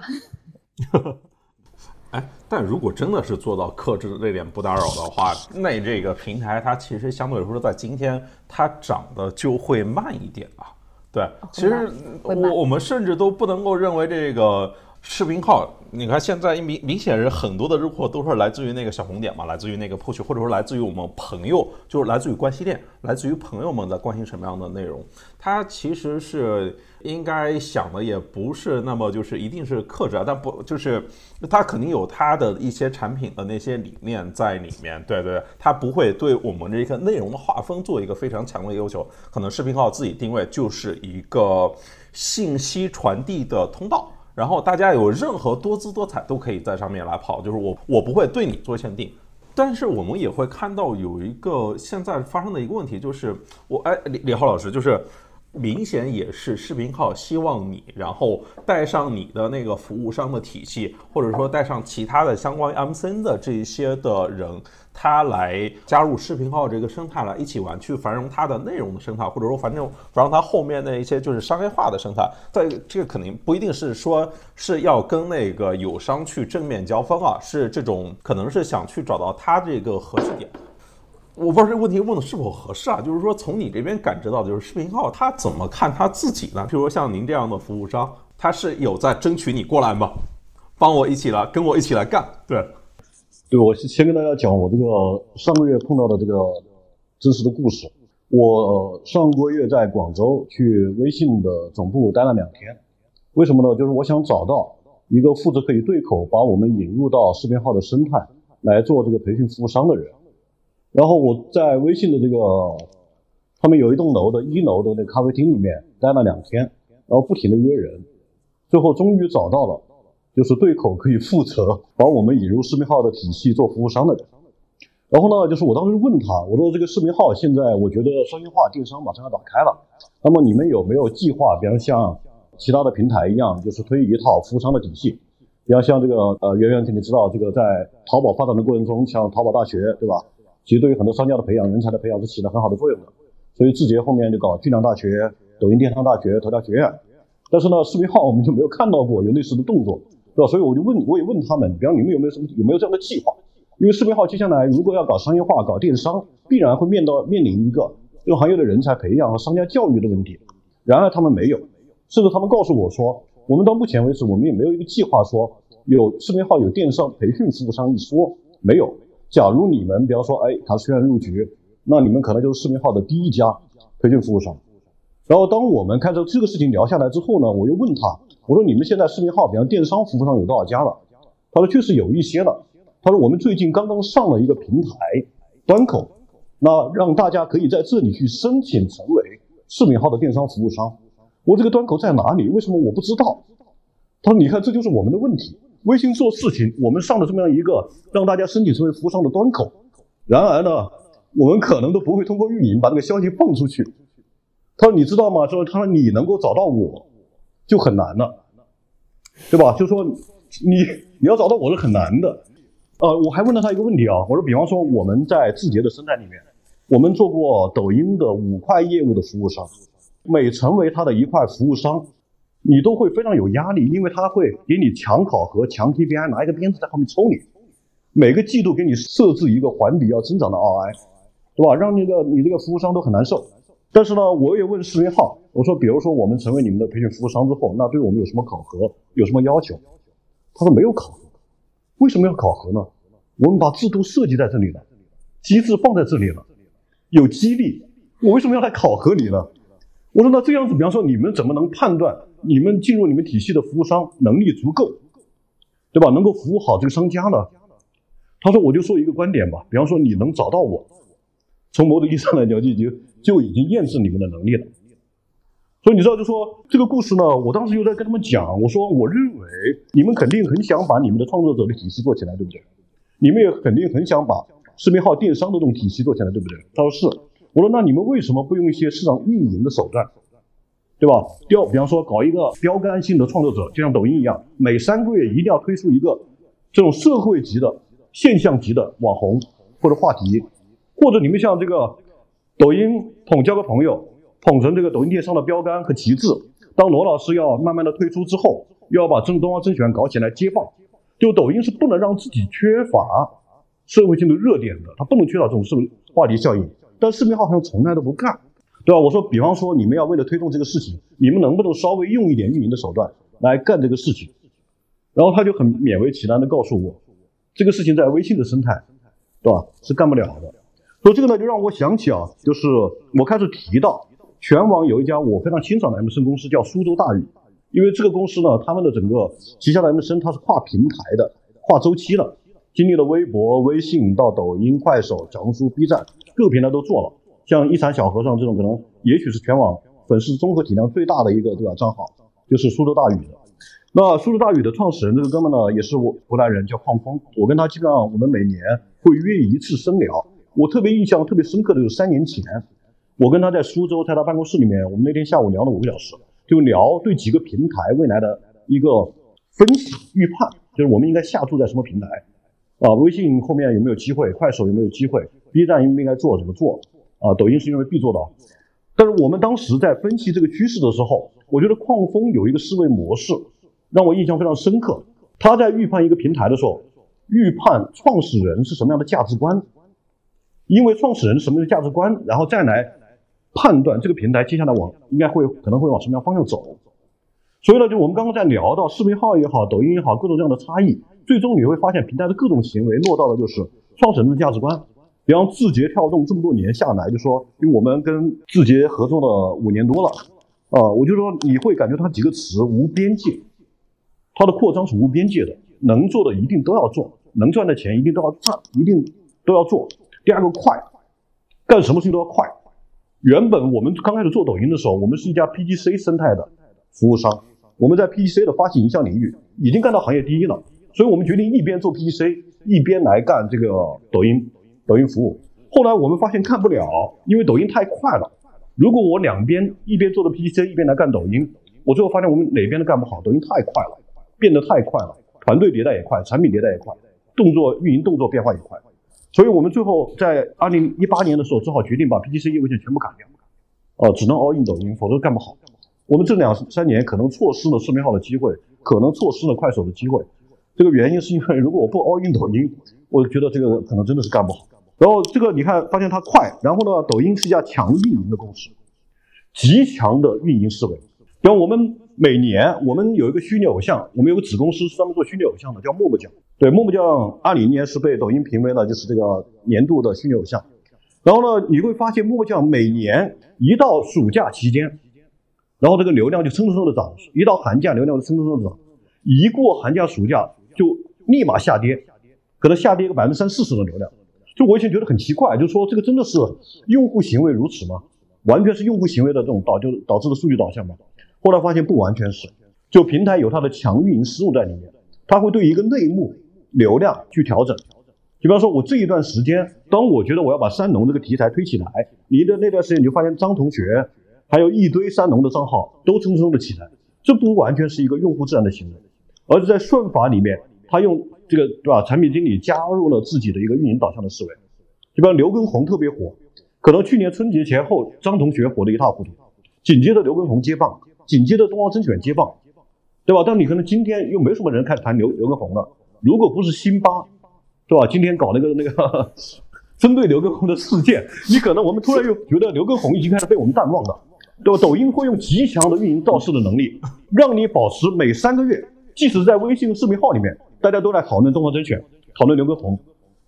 哎，但如果真的是做到克制、内敛、不打扰的话，那这个平台它其实相对来说在今天它涨的就会慢一点啊。对，其实我我们甚至都不能够认为这个。视频号，你看现在明明显是很多的日货都是来自于那个小红点嘛，来自于那个 push，或者说来自于我们朋友，就是来自于关系链，来自于朋友们在关心什么样的内容。它其实是应该想的也不是那么就是一定是克制啊，但不就是它肯定有它的一些产品的那些理念在里面。对对，它不会对我们这个内容的划分做一个非常强的要求。可能视频号自己定位就是一个信息传递的通道。然后大家有任何多姿多彩都可以在上面来跑，就是我我不会对你做限定，但是我们也会看到有一个现在发生的一个问题，就是我哎李李浩老师就是。明显也是视频号希望你，然后带上你的那个服务商的体系，或者说带上其他的相关 MCN 的这一些的人，他来加入视频号这个生态来一起玩，去繁荣它的内容的生态，或者说繁荣繁荣它后面的一些就是商业化的生态。在这个肯定不一定是说是要跟那个友商去正面交锋啊，是这种可能是想去找到它这个合适点。我不知道这个问题问的是否合适啊？就是说，从你这边感知到，就是视频号他怎么看他自己呢？譬如说像您这样的服务商，他是有在争取你过来吗？帮我一起来，跟我一起来干。对，对，我先跟大家讲我这个上个月碰到的这个真实的故事。我上个月在广州去微信的总部待了两天，为什么呢？就是我想找到一个负责可以对口把我们引入到视频号的生态来做这个培训服务商的人。然后我在微信的这个，他们有一栋楼的一楼的那个咖啡厅里面待了两天，然后不停的约人，最后终于找到了，就是对口可以负责 把我们引入视频号的体系做服务商的人。然后呢，就是我当时问他，我说这个视频号现在我觉得商业化电商马上要打开了，那么你们有没有计划，比方像其他的平台一样，就是推一套服务商的体系？比方像这个呃，圆圆肯定知道，这个在淘宝发展的过程中，像淘宝大学，对吧？其实对于很多商家的培养、人才的培养是起了很好的作用的，所以字节后面就搞巨量大学、抖音电商大学、头条学院。但是呢，视频号我们就没有看到过有类似的动作，对吧？所以我就问，我也问他们，比方你们有没有什么有没有这样的计划？因为视频号接下来如果要搞商业化、搞电商，必然会面到面临一个这个行业的人才培养和商家教育的问题。然而他们没有，甚至他们告诉我说，我们到目前为止，我们也没有一个计划说有视频号有电商培训服务商一说，没有。假如你们，比方说，哎，卡思源入局，那你们可能就是视频号的第一家培训服务商。然后，当我们看着这个事情聊下来之后呢，我又问他，我说你们现在视频号，比方电商服务商有多少家了？他说确实有一些了。他说我们最近刚刚上了一个平台端口，那让大家可以在这里去申请成为视频号的电商服务商。我这个端口在哪里？为什么我不知道？他说你看，这就是我们的问题。微信做事情，我们上了这么样一个让大家申请成为服务商的端口，然而呢，我们可能都不会通过运营把这个消息放出去。他说：“你知道吗？说他说你能够找到我，就很难了，对吧？就说你你要找到我是很难的。呃，我还问了他一个问题啊，我说，比方说我们在字节的生态里面，我们做过抖音的五块业务的服务商，每成为他的一块服务商。”你都会非常有压力，因为他会给你强考核、强 KPI，拿一个鞭子在后面抽你，每个季度给你设置一个环比要增长的 ROI，对吧？让那个你这个服务商都很难受。但是呢，我也问视频号，我说，比如说我们成为你们的培训服务商之后，那对我们有什么考核，有什么要求？他说没有考核。为什么要考核呢？我们把制度设计在这里了，机制放在这里了，有激励，我为什么要来考核你呢？我说那这样子，比方说你们怎么能判断？你们进入你们体系的服务商能力足够，对吧？能够服务好这个商家呢？他说：“我就说一个观点吧，比方说你能找到我，从某种意义上来讲，就已经就已经验证你们的能力了。所以你知道，就说这个故事呢，我当时就在跟他们讲，我说我认为你们肯定很想把你们的创作者的体系做起来，对不对？你们也肯定很想把视频号电商的这种体系做起来，对不对？他说是。我说那你们为什么不用一些市场运营的手段？”对吧？第二，比方说搞一个标杆性的创作者，就像抖音一样，每三个月一定要推出一个这种社会级的现象级的网红或者话题，或者你们像这个抖音捧交个朋友，捧成这个抖音电商的标杆和旗帜。当罗老师要慢慢的推出之后，又要把正东方甄选搞起来接棒，就抖音是不能让自己缺乏社会性的热点的，它不能缺少这种社会话题效应。但视频号好像从来都不干。对吧？我说，比方说，你们要为了推动这个事情，你们能不能稍微用一点运营的手段来干这个事情？然后他就很勉为其难的告诉我，这个事情在微信的生态，对吧？是干不了的。所以这个呢，就让我想起啊，就是我开始提到全网有一家我非常欣赏的 M C 公司，叫苏州大宇。因为这个公司呢，他们的整个旗下的 M C 它是跨平台的、跨周期的，经历了微博、微信到抖音、快手、小红书、B 站各个平台都做了。像一禅小和尚这种，可能也许是全网粉丝综合体量最大的一个，对吧？账号就是苏州大宇的。那苏州大宇的创始人这个哥们呢，也是我湖南人，叫邝峰。我跟他基本上，我们每年会约一次深聊。我特别印象特别深刻的就是三年前，我跟他在苏州，在他办公室里面，我们那天下午聊了五个小时，就聊对几个平台未来的一个分析预判，就是我们应该下注在什么平台啊？微信后面有没有机会？快手有没有机会？B 站应不应该做？怎么做？啊，抖音是因为必做到，但是我们当时在分析这个趋势的时候，我觉得矿峰有一个思维模式让我印象非常深刻。他在预判一个平台的时候，预判创始人是什么样的价值观，因为创始人什么样的价值观，然后再来判断这个平台接下来往应该会可能会往什么样方向走。所以呢，就我们刚刚在聊到视频号也好，抖音也好，各种各样的差异，最终你会发现平台的各种行为落到了就是创始人的价值观。比方字节跳动这么多年下来，就说，因为我们跟字节合作了五年多了，啊，我就说你会感觉它几个词无边界，它的扩张是无边界的，能做的一定都要做，能赚的钱一定都要赚，一定都要做。第二个快，干什么事情都要快。原本我们刚开始做抖音的时候，我们是一家 PGC 生态的服务商，我们在 PGC 的发起营销领域已经干到行业第一了，所以我们决定一边做 PGC，一边来干这个抖音。抖音服务，后来我们发现看不了，因为抖音太快了。如果我两边一边做的 P T C，一边来干抖音，我最后发现我们哪边都干不好。抖音太快了，变得太快了，团队迭代也快，产品迭代也快，动作运营动作变化也快。所以我们最后在二零一八年的时候，只好决定把 PPC 业务线全部砍掉，哦，只能 all in 抖音，否则干不好。我们这两三年可能错失了视频号的机会，可能错失了快手的机会。这个原因是因为 如果我不 all in 抖音，我觉得这个可能真的是干不好。然后这个你看，发现它快。然后呢，抖音是一家强运营的公司，极强的运营思维。然后我们每年我们有一个虚拟偶像，我们有个子公司专门做虚拟偶像的，叫陌陌酱。对，陌陌酱二零年是被抖音评为了就是这个年度的虚拟偶像。然后呢，你会发现陌陌酱每年一到暑假期间，然后这个流量就蹭蹭蹭的涨；一到寒假流量就蹭蹭蹭的涨；一过寒假暑假就立马下跌，可能下跌个百分之三四十的流量。就我以前觉得很奇怪，就是说这个真的是用户行为如此吗？完全是用户行为的这种导就导致的数据导向吗？后来发现不完全是，就平台有它的强运营思路在里面，它会对一个内幕流量去调整。就比方说，我这一段时间，当我觉得我要把三农这个题材推起来，你的那段时间你就发现张同学还有一堆三农的账号都蹭蹭的起来，这不完全是一个用户自然的行为，而是在算法里面，他用。这个对吧？产品经理加入了自己的一个运营导向的思维，就比如刘畊宏特别火，可能去年春节前后，张同学火得一塌糊涂，紧接着刘畊宏接棒，紧接着东方甄选接棒，对吧？但你可能今天又没什么人开始谈刘刘畊宏了。如果不是辛巴，对吧？今天搞那个那个针对刘畊宏的事件，你可能我们突然又觉得刘畊宏已经开始被我们淡忘了，对吧？抖音会用极强的运营造势的能力，让你保持每三个月，即使在微信视频号里面。大家都来讨论东方甄选，讨论刘畊宏，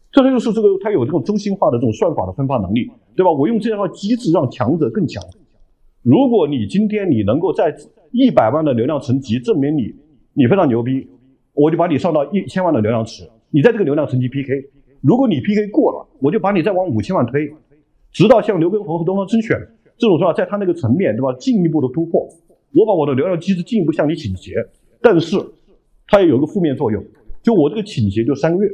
这就是这个他有这种中心化的这种算法的分发能力，对吧？我用这样的机制让强者更强。如果你今天你能够在一百万的流量层级证明你你非常牛逼，我就把你上到一千万的流量池，你在这个流量层级 PK。如果你 PK 过了，我就把你再往五千万推，直到像刘畊宏和东方甄选这种说法，在他那个层面，对吧？进一步的突破，我把我的流量机制进一步向你倾斜，但是它也有个负面作用。就我这个倾斜就三个月，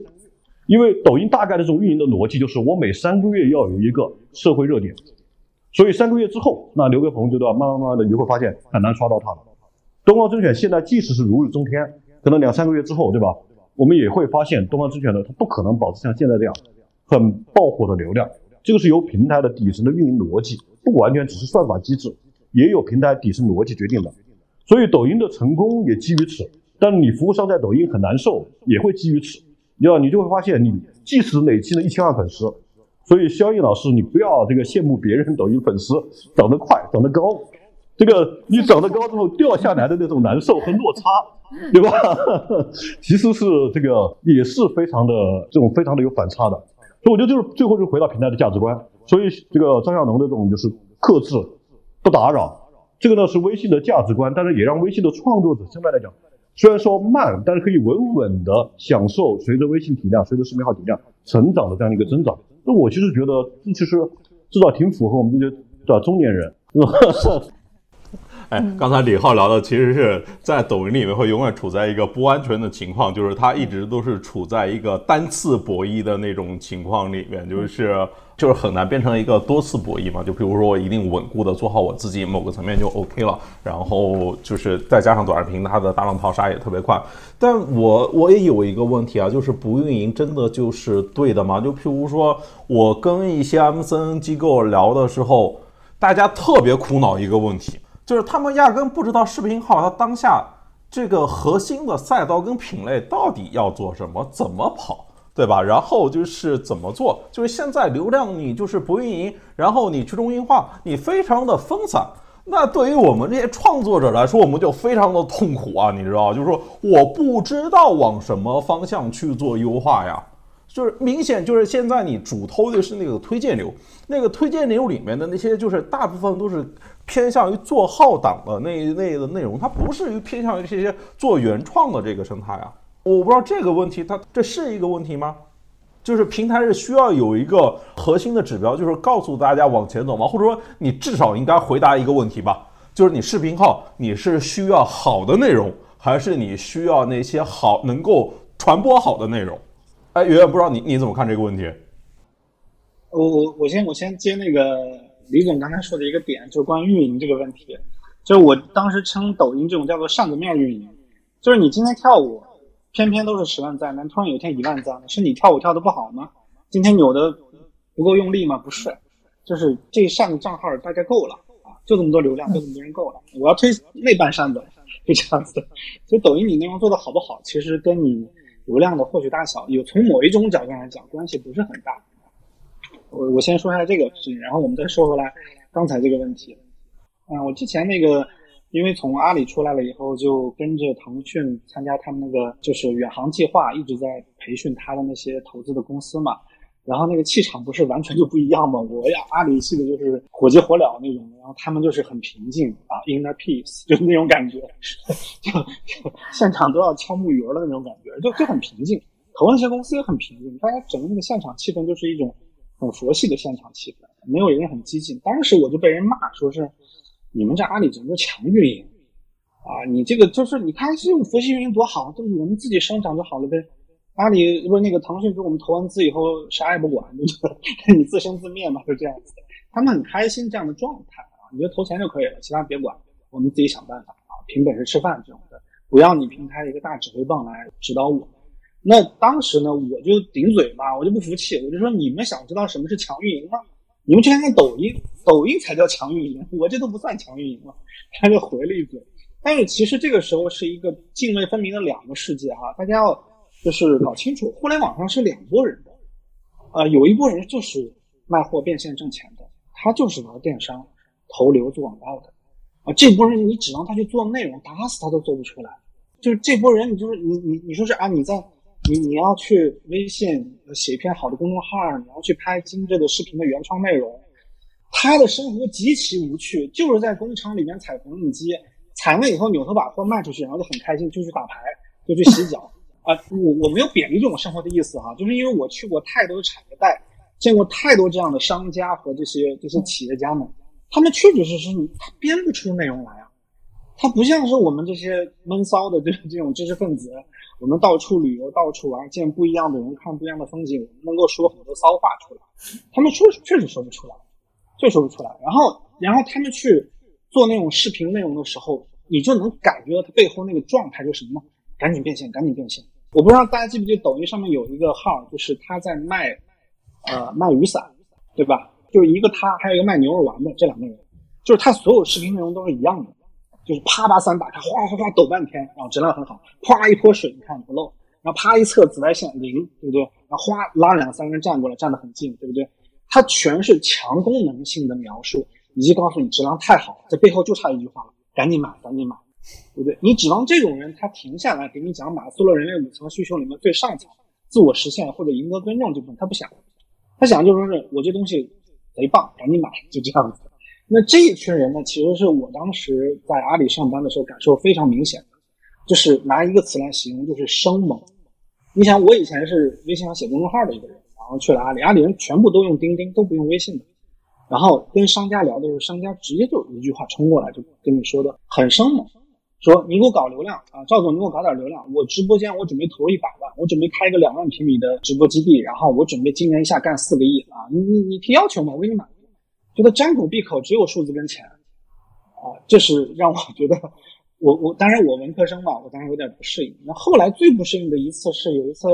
因为抖音大概的这种运营的逻辑就是我每三个月要有一个社会热点，所以三个月之后，那刘畊宏就要慢慢慢慢的，你就会发现很难刷到他了。东方甄选现在即使是如日中天，可能两三个月之后，对吧？我们也会发现东方甄选呢，它不可能保持像现在这样很爆火的流量。这个是由平台的底层的运营逻辑，不完全只是算法机制，也有平台底层逻辑决定的。所以抖音的成功也基于此，但你服务商在抖音很难受，也会基于此。要你就会发现，你即使累积了一千万粉丝，所以肖毅老师，你不要这个羡慕别人抖音粉丝长得快、长得高，这个你长得高之后掉下来的那种难受 和落差，对吧？其实是这个也是非常的这种非常的有反差的。所以我觉得就是最后就回到平台的价值观。所以这个张小龙的这种就是克制、不打扰。这个呢是微信的价值观，但是也让微信的创作者相对来讲，虽然说慢，但是可以稳稳的享受随着微信体量、随着视频号体量成长的这样一个增长。那我其实觉得，这其实至少挺符合我们这些的中年人，是吧？哎，刚才李浩聊的其实是在抖音里面会永远处在一个不安全的情况，就是他一直都是处在一个单次博弈的那种情况里面，就是就是很难变成一个多次博弈嘛。就比如说我一定稳固的做好我自己某个层面就 OK 了，然后就是再加上短视频它的大浪淘沙也特别快。但我我也有一个问题啊，就是不运营真的就是对的吗？就譬如说我跟一些 MCN 机构聊的时候，大家特别苦恼一个问题。就是他们压根不知道视频号它当下这个核心的赛道跟品类到底要做什么，怎么跑，对吧？然后就是怎么做，就是现在流量你就是不运营，然后你去中心化，你非常的分散。那对于我们这些创作者来说，我们就非常的痛苦啊，你知道？就是说我不知道往什么方向去做优化呀。就是明显就是现在你主偷的是那个推荐流，那个推荐流里面的那些就是大部分都是偏向于做号党的那一类的内容，它不是于偏向于这些做原创的这个生态啊。我不知道这个问题它这是一个问题吗？就是平台是需要有一个核心的指标，就是告诉大家往前走吗？或者说你至少应该回答一个问题吧，就是你视频号你是需要好的内容，还是你需要那些好能够传播好的内容？哎，圆圆，不知道你你怎么看这个问题？我我我先我先接那个李总刚才说的一个点，就是关于运营这个问题。就是我当时称抖音这种叫做上个面运营，就是你今天跳舞，偏偏都是十万赞，但突然有一天一万赞了，是你跳舞跳的不好吗？今天扭的不够用力吗？不是，就是这上个账号大概够了啊，就这么多流量，就这么多人够了。我要推那半扇子，就这样子。所以抖音你内容做的好不好，其实跟你。流量的获取大小，有从某一种角度来讲，关系不是很大。我我先说一下这个事情，然后我们再说回来刚才这个问题。嗯，我之前那个，因为从阿里出来了以后，就跟着腾讯参加他们那个就是远航计划，一直在培训他的那些投资的公司嘛。然后那个气场不是完全就不一样吗？我呀，阿里系的就是火急火燎那种，然后他们就是很平静啊，inner peace，就是那种感觉，就现场都要敲木鱼了那种感觉，就就很平静。投那些公司也很平静，大家整个那个现场气氛就是一种很佛系的现场气氛，没有人很激进。当时我就被人骂，说是你们这阿里整个强运营啊，你这个就是你看这种佛系运营多好，就是我们自己生长就好了呗。阿里不是那个腾讯给我们投完资以后啥也不管，就是 你自生自灭嘛，就这样子。他们很开心这样的状态啊，你就投钱就可以了，其他别管，我们自己想办法啊，凭本事吃饭这种的，不要你平台一个大指挥棒来指导我。那当时呢，我就顶嘴嘛，我就不服气，我就说你们想知道什么是强运营吗？你们去看看抖音，抖音才叫强运营，我这都不算强运营了。他就回了一嘴。但是其实这个时候是一个泾渭分明的两个世界哈，大家要。就是搞清楚，互联网上是两拨人的，啊，有一拨人就是卖货变现挣钱的，他就是玩电商、投流做广告的，啊，这波人你指望他去做内容，打死他都做不出来。就是这波人，你就是你你你说是啊，你在你你要去微信写一篇好的公众号，你要去拍精致的视频的原创内容，他的生活极其无趣，就是在工厂里面踩缝纫机，踩完以后扭头把货卖出去，然后就很开心，就去打牌，就去洗脚。啊，我我没有贬低这种生活的意思哈，就是因为我去过太多的产业带，见过太多这样的商家和这些这些企业家们，他们确确实实他编不出内容来啊，他不像是我们这些闷骚的这这种知识分子，我们到处旅游，到处玩，见不一样的人，看不一样的风景，我们能够说很多骚话出来，他们说确实说不出来，就说不出来。然后，然后他们去做那种视频内容的时候，你就能感觉到他背后那个状态就是什么呢？赶紧变现，赶紧变现。我不知道大家记不记得抖音上面有一个号，就是他在卖，呃，卖雨伞，对吧？就是一个他，还有一个卖牛肉丸的这两个人，就是他所有视频内容都是一样的，就是啪把伞打开，哗哗哗抖半天，然后质量很好，啪一泼水，你看不漏，然后啪一测紫外线零，对不对？然后哗拉两三个人站过来，站得很近，对不对？它全是强功能性的描述，以及告诉你质量太好了，这背后就差一句话了，赶紧买，赶紧买。对不对？你指望这种人他停下来给你讲马斯洛人类五层需求里面最上层自我实现或者赢得尊重这部分，他不想，他想就说是我这东西贼棒，赶紧买，就这样子。那这一群人呢，其实是我当时在阿里上班的时候感受非常明显的，就是拿一个词来形容，就是生猛。你想，我以前是微信上写公众号的一个人，然后去了阿里，阿里人全部都用钉钉，都不用微信的。然后跟商家聊的时候，商家直接就一句话冲过来，就跟你说的很生猛。说你给我搞流量啊，赵总，你给我搞点流量。我直播间我准备投一百万，我准备开一个两万平米的直播基地，然后我准备今年一下干四个亿啊！你你你提要求嘛，我给你满足。觉得张口闭口只有数字跟钱啊，这是让我觉得，我我当然我文科生嘛，我当时有点不适应。那后来最不适应的一次是有一次，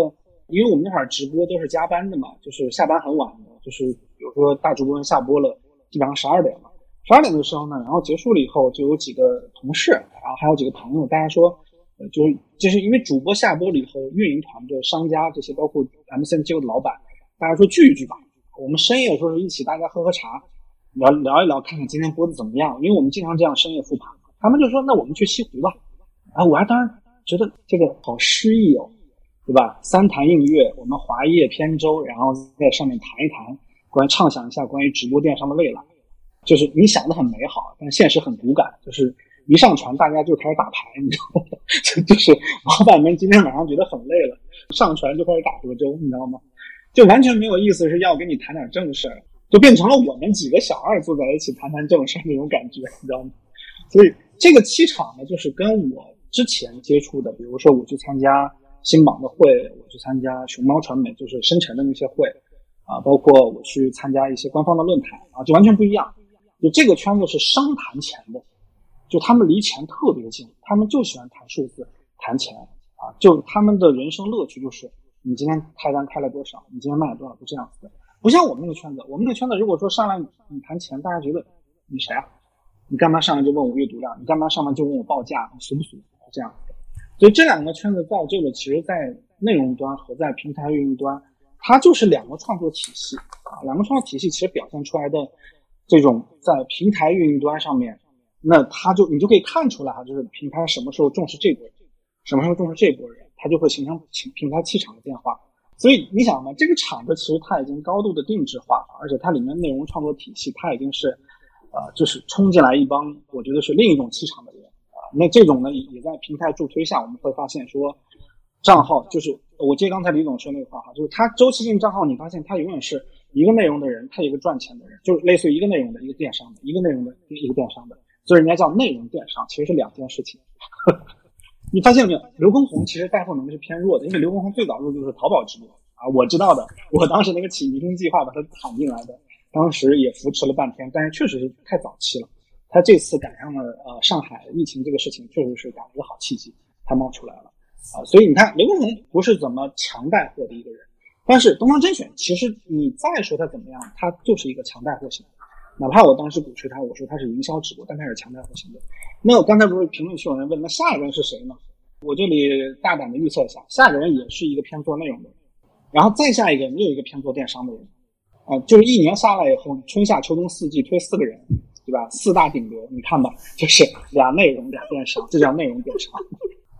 因为我们那会儿直播都是加班的嘛，就是下班很晚的，就是比如说大主播下播了，基本上十二点了。十二点的时候呢，然后结束了以后，就有几个同事，然后还有几个朋友，大家说，呃，就是就是因为主播下播了以后，运营团队、商家这些，包括 MCN 机构的老板，大家说聚一聚吧。我们深夜说是一起，大家喝喝茶，聊聊一聊，看看今天播的怎么样。因为我们经常这样深夜复盘。他们就说，那我们去西湖吧。啊，我还当然觉得这个好诗意哦，对吧？三潭映月，我们华叶扁舟，然后在上面谈一谈，关于畅想一下关于直播电商的未来。就是你想的很美好，但现实很骨感。就是一上船，大家就开始打牌，你知道吗？就是老板们今天晚上觉得很累了，上船就开始打德州，你知道吗？就完全没有意思，是要跟你谈点正事，就变成了我们几个小二坐在一起谈谈正事那种感觉，你知道吗？所以这个气场呢，就是跟我之前接触的，比如说我去参加新榜的会，我去参加熊猫传媒，就是深成的那些会啊，包括我去参加一些官方的论坛啊，就完全不一样。就这个圈子是商谈钱的，就他们离钱特别近，他们就喜欢谈数字、谈钱啊。就他们的人生乐趣就是你今天开单开了多少，你今天卖了多少，就这样子的。不像我们那个圈子，我们那个圈子如果说上来你谈钱，大家觉得你谁啊？你干嘛上来就问我阅读量？你干嘛上来就问我报价？你俗不俗？这样。所以这两个圈子造就了，其实在内容端和在平台运营端，它就是两个创作体系啊。两个创作体系其实表现出来的。这种在平台运营端上面，那他就你就可以看出来哈，就是平台什么时候重视这波，什么时候重视这波人，它就会形成平台气场的变化。所以你想嘛，这个场子其实它已经高度的定制化，而且它里面内容创作体系它已经是，呃，就是冲进来一帮我觉得是另一种气场的人啊。那这种呢，也在平台助推下，我们会发现说，账号就是我接刚才李总说那个话哈，就是它周期性账号，你发现它永远是。一个内容的人，他一个赚钱的人，就是类似于一个内容的一个电商的，一个内容的一个电商的，所以人家叫内容电商，其实是两件事情。呵你发现没有？刘畊宏其实带货能力是偏弱的，因为刘畊宏最早入就是淘宝直播啊，我知道的，我当时那个起明星计划把他喊进来的，当时也扶持了半天，但是确实是太早期了。他这次赶上了呃上海疫情这个事情，确实是赶了一个好契机，他冒出来了啊，所以你看刘畊宏不是怎么强带货的一个人。但是东方甄选其实你再说他怎么样，他就是一个强带货型。哪怕我当时鼓吹它，我说它是营销直播，但它是强带货型的。那我刚才不是评论区有人问，那下一个人是谁呢？我这里大胆的预测一下，下一个人也是一个偏做内容的，然后再下一个人又一个偏做电商的人。啊，就是一年下来以后，春夏秋冬四季推四个人，对吧？四大顶流，你看吧，就是俩内容俩电商，这叫内容电商。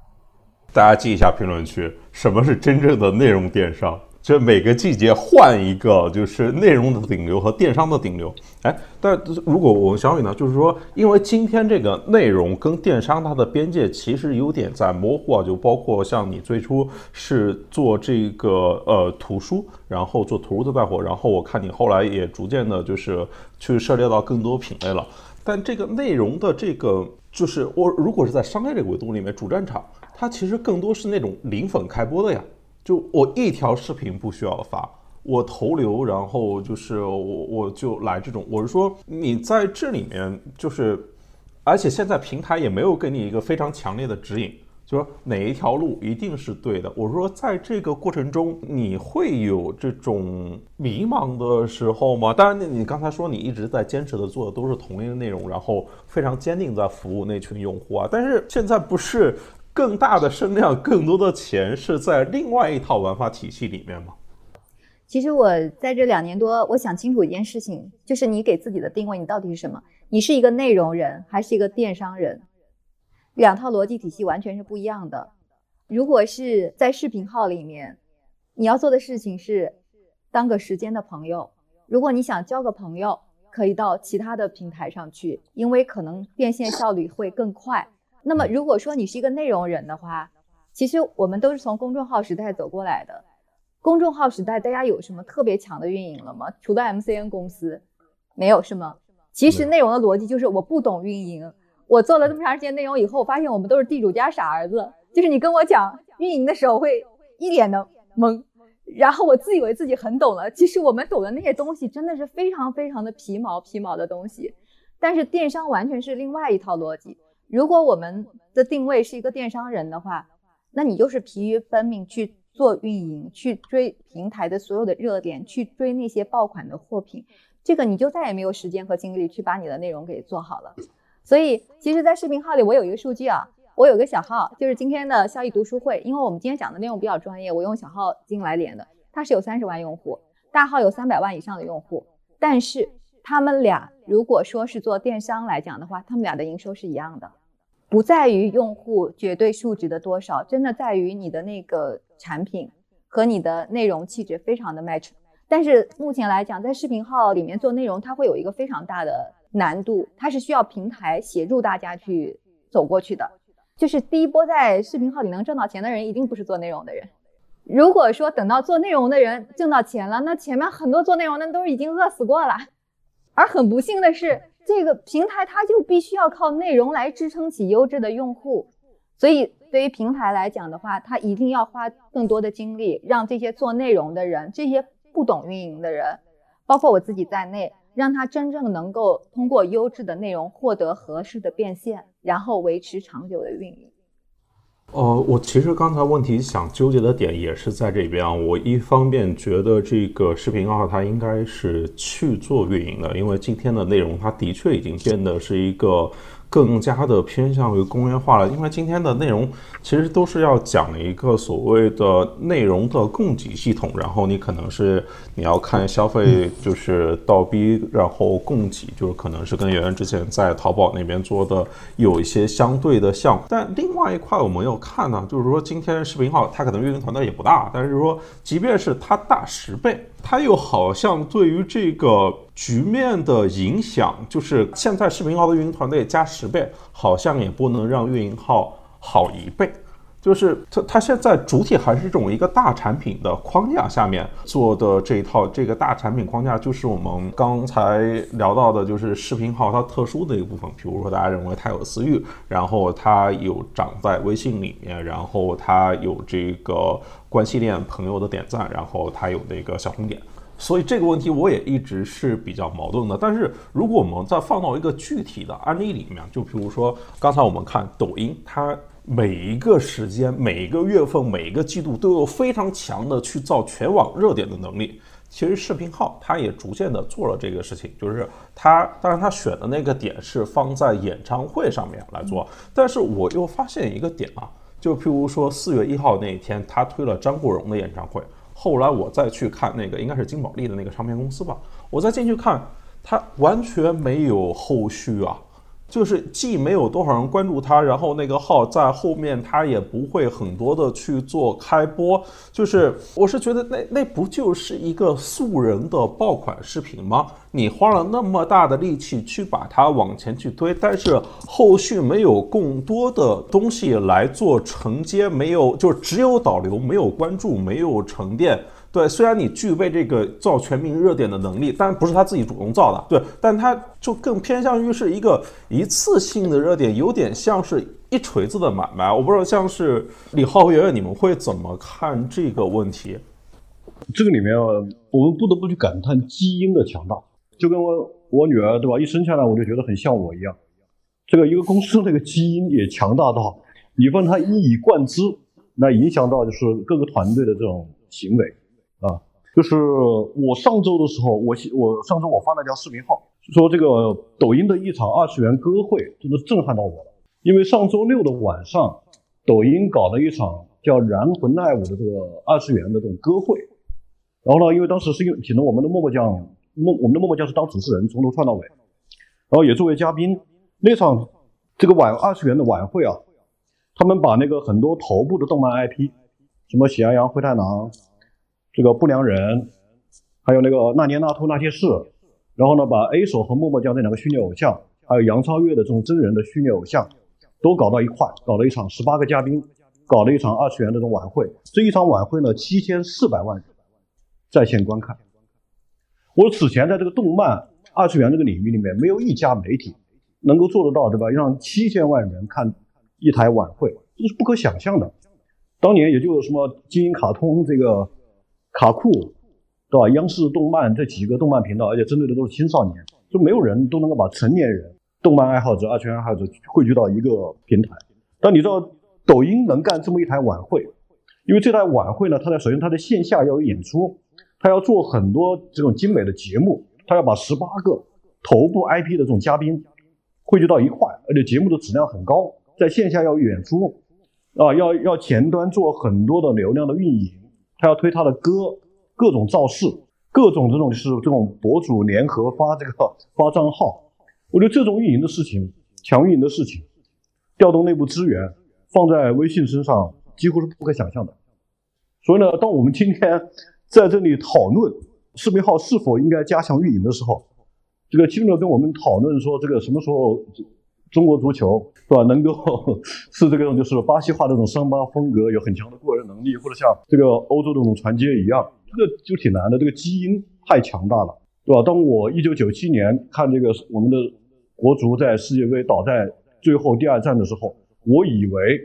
大家记一下评论区，什么是真正的内容电商？这每个季节换一个，就是内容的顶流和电商的顶流。哎，但如果我们小雨呢，就是说，因为今天这个内容跟电商它的边界其实有点在模糊啊，就包括像你最初是做这个呃图书，然后做图书的带货，然后我看你后来也逐渐的就是去涉猎到更多品类了。但这个内容的这个，就是我如果是在商业这个维度里面，主战场它其实更多是那种零粉开播的呀。就我一条视频不需要发，我投流，然后就是我我就来这种。我是说你在这里面就是，而且现在平台也没有给你一个非常强烈的指引。就说哪一条路一定是对的？我说在这个过程中，你会有这种迷茫的时候吗？当然，你刚才说你一直在坚持的做的都是同一个内容，然后非常坚定在服务那群用户啊。但是现在不是更大的声量、更多的钱是在另外一套玩法体系里面吗？其实我在这两年多，我想清楚一件事情，就是你给自己的定位，你到底是什么？你是一个内容人，还是一个电商人？两套逻辑体系完全是不一样的。如果是在视频号里面，你要做的事情是当个时间的朋友。如果你想交个朋友，可以到其他的平台上去，因为可能变现效率会更快。那么如果说你是一个内容人的话，其实我们都是从公众号时代走过来的。公众号时代，大家有什么特别强的运营了吗？除了 MCN 公司，没有是吗？其实内容的逻辑就是我不懂运营。我做了这么长时间内容以后，我发现我们都是地主家傻儿子。就是你跟我讲运营的时候，会一脸的懵，然后我自以为自己很懂了。其实我们懂的那些东西，真的是非常非常的皮毛皮毛的东西。但是电商完全是另外一套逻辑。如果我们的定位是一个电商人的话，那你就是疲于奔命去做运营，去追平台的所有的热点，去追那些爆款的货品，这个你就再也没有时间和精力去把你的内容给做好了。所以，其实，在视频号里，我有一个数据啊，我有个小号，就是今天的效益读书会。因为我们今天讲的内容比较专业，我用小号进来连的，它是有三十万用户，大号有三百万以上的用户。但是，他们俩如果说是做电商来讲的话，他们俩的营收是一样的，不在于用户绝对数值的多少，真的在于你的那个产品和你的内容气质非常的 match。但是目前来讲，在视频号里面做内容，它会有一个非常大的。难度，它是需要平台协助大家去走过去的。就是第一波在视频号里能挣到钱的人，一定不是做内容的人。如果说等到做内容的人挣到钱了，那前面很多做内容的都是已经饿死过了。而很不幸的是，这个平台它就必须要靠内容来支撑起优质的用户。所以对于平台来讲的话，它一定要花更多的精力，让这些做内容的人，这些不懂运营的人，包括我自己在内。让他真正能够通过优质的内容获得合适的变现，然后维持长久的运营。呃，我其实刚才问题想纠结的点也是在这边啊。我一方面觉得这个视频号它应该是去做运营的，因为今天的内容它的确已经变得是一个。更加的偏向于工业化了，因为今天的内容其实都是要讲一个所谓的内容的供给系统，然后你可能是你要看消费就是倒逼，然后供给就是可能是跟圆圆之前在淘宝那边做的有一些相对的像，但另外一块我们要看呢，就是说今天视频号它可能运营团队也不大，但是说即便是它大十倍。它又好像对于这个局面的影响，就是现在视频号的运营团队加十倍，好像也不能让运营号好一倍。就是它它现在主体还是这种一个大产品的框架下面做的这一套，这个大产品框架就是我们刚才聊到的，就是视频号它特殊的一个部分。比如说大家认为它有私域，然后它有长在微信里面，然后它有这个。关系链朋友的点赞，然后它有那个小红点，所以这个问题我也一直是比较矛盾的。但是如果我们再放到一个具体的案例里面，就比如说刚才我们看抖音，它每一个时间、每一个月份、每一个季度都有非常强的去造全网热点的能力。其实视频号它也逐渐的做了这个事情，就是它当然它选的那个点是放在演唱会上面来做，但是我又发现一个点啊。就譬如说四月一号那一天，他推了张国荣的演唱会。后来我再去看那个，应该是金宝利的那个唱片公司吧。我再进去看，他完全没有后续啊。就是既没有多少人关注他，然后那个号在后面他也不会很多的去做开播。就是我是觉得那那不就是一个素人的爆款视频吗？你花了那么大的力气去把它往前去推，但是后续没有更多的东西来做承接，没有就只有导流，没有关注，没有沉淀。对，虽然你具备这个造全民热点的能力，但不是他自己主动造的。对，但他就更偏向于是一个一次性的热点，有点像是一锤子的买卖。我不知道像是李浩和、圆圆，你们会怎么看这个问题？这个里面我们不得不去感叹基因的强大，就跟我我女儿对吧，一生下来我就觉得很像我一样。这个一个公司那个基因也强大到，你问他一以贯之，那影响到就是各个团队的这种行为。就是我上周的时候，我我上周我发了条视频号，说这个抖音的一场二次元歌会真的震撼到我了，因为上周六的晚上，抖音搞了一场叫“燃魂爱舞”的这个二次元的这种歌会，然后呢，因为当时是请了我们的默默酱，默我们的默默酱是当主持人，从头串到尾，然后也作为嘉宾。那场这个晚二次元的晚会啊，他们把那个很多头部的动漫 IP，什么喜羊羊、灰太狼，这个不良人，还有那个那年那兔那些事，然后呢，把 A 手和默默酱这两个虚拟偶像，还有杨超越的这种真人的虚拟偶像，都搞到一块，搞了一场十八个嘉宾，搞了一场二次元的这种晚会。这一场晚会呢，七千四百万人在线观看。我此前在这个动漫二次元这个领域里面，没有一家媒体。能够做得到，对吧？让七千万人看一台晚会，这是不可想象的。当年也就什么金鹰卡通、这个卡酷，对吧？央视动漫这几个动漫频道，而且针对的都是青少年，就没有人都能够把成年人、动漫爱好者、二次元爱好者汇聚到一个平台。但你知道，抖音能干这么一台晚会，因为这台晚会呢，它在首先它在线下要有演出，它要做很多这种精美的节目，它要把十八个头部 IP 的这种嘉宾。汇聚到一块，而且节目的质量很高，在线下要演出，啊，要要前端做很多的流量的运营，他要推他的歌，各种造势，各种这种就是这种博主联合发这个发账号，我觉得这种运营的事情，强运营的事情，调动内部资源放在微信身上几乎是不可想象的。所以呢，当我们今天 在这里讨论视频号是否应该加强运营的时候，这个基本跟我们讨论说，这个什么时候中国足球是吧，能够 是这个就是巴西化的这种桑巴风格，有很强的过人能力，或者像这个欧洲的这种传接一样，这个就挺难的。这个基因太强大了，对吧？当我一九九七年看这个我们的国足在世界杯倒在最后第二战的时候，我以为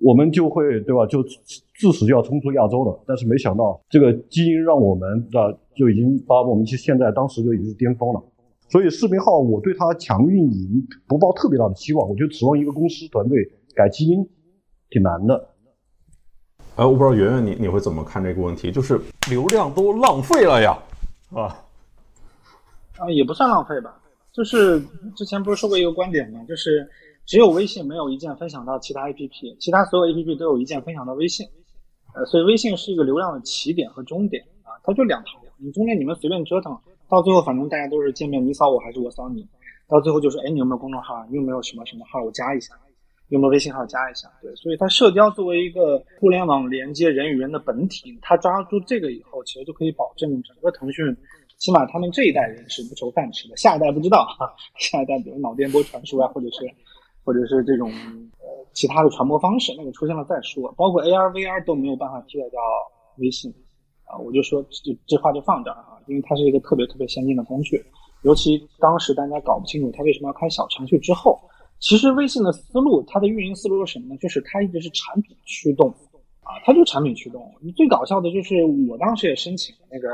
我们就会对吧，就至死就要冲出亚洲了。但是没想到，这个基因让我们的。就已经把我们其实现在当时就已经是巅峰了，所以视频号我对它强运营不抱特别大的期望，我觉得指望一个公司团队改基因挺难的。哎，我不知道圆圆你你会怎么看这个问题？就是流量都浪费了呀，啊？啊，也不算浪费吧，就是之前不是说过一个观点吗？就是只有微信没有一键分享到其他 APP，其他所有 APP 都有一键分享到微信，呃，所以微信是一个流量的起点和终点啊。它就两条，你中间你们随便折腾，到最后反正大家都是见面，你扫我还是我扫你，到最后就是，哎，你有没有公众号？你有没有什么什么号？我加一下，有没有微信号加一下？对，所以它社交作为一个互联网连接人与人的本体，它抓住这个以后，其实就可以保证整个腾讯，起码他们这一代人是不愁饭吃的，下一代不知道哈，下一代比如脑电波传输啊，或者是，或者是这种呃其他的传播方式，那个出现了再说，包括 AR、VR 都没有办法替代掉微信。啊，我就说这这话就放这儿啊，因为它是一个特别特别先进的工具，尤其当时大家搞不清楚它为什么要开小程序之后，其实微信的思路，它的运营思路是什么呢？就是它一直是产品驱动，啊，它就产品驱动。你最搞笑的就是我当时也申请那个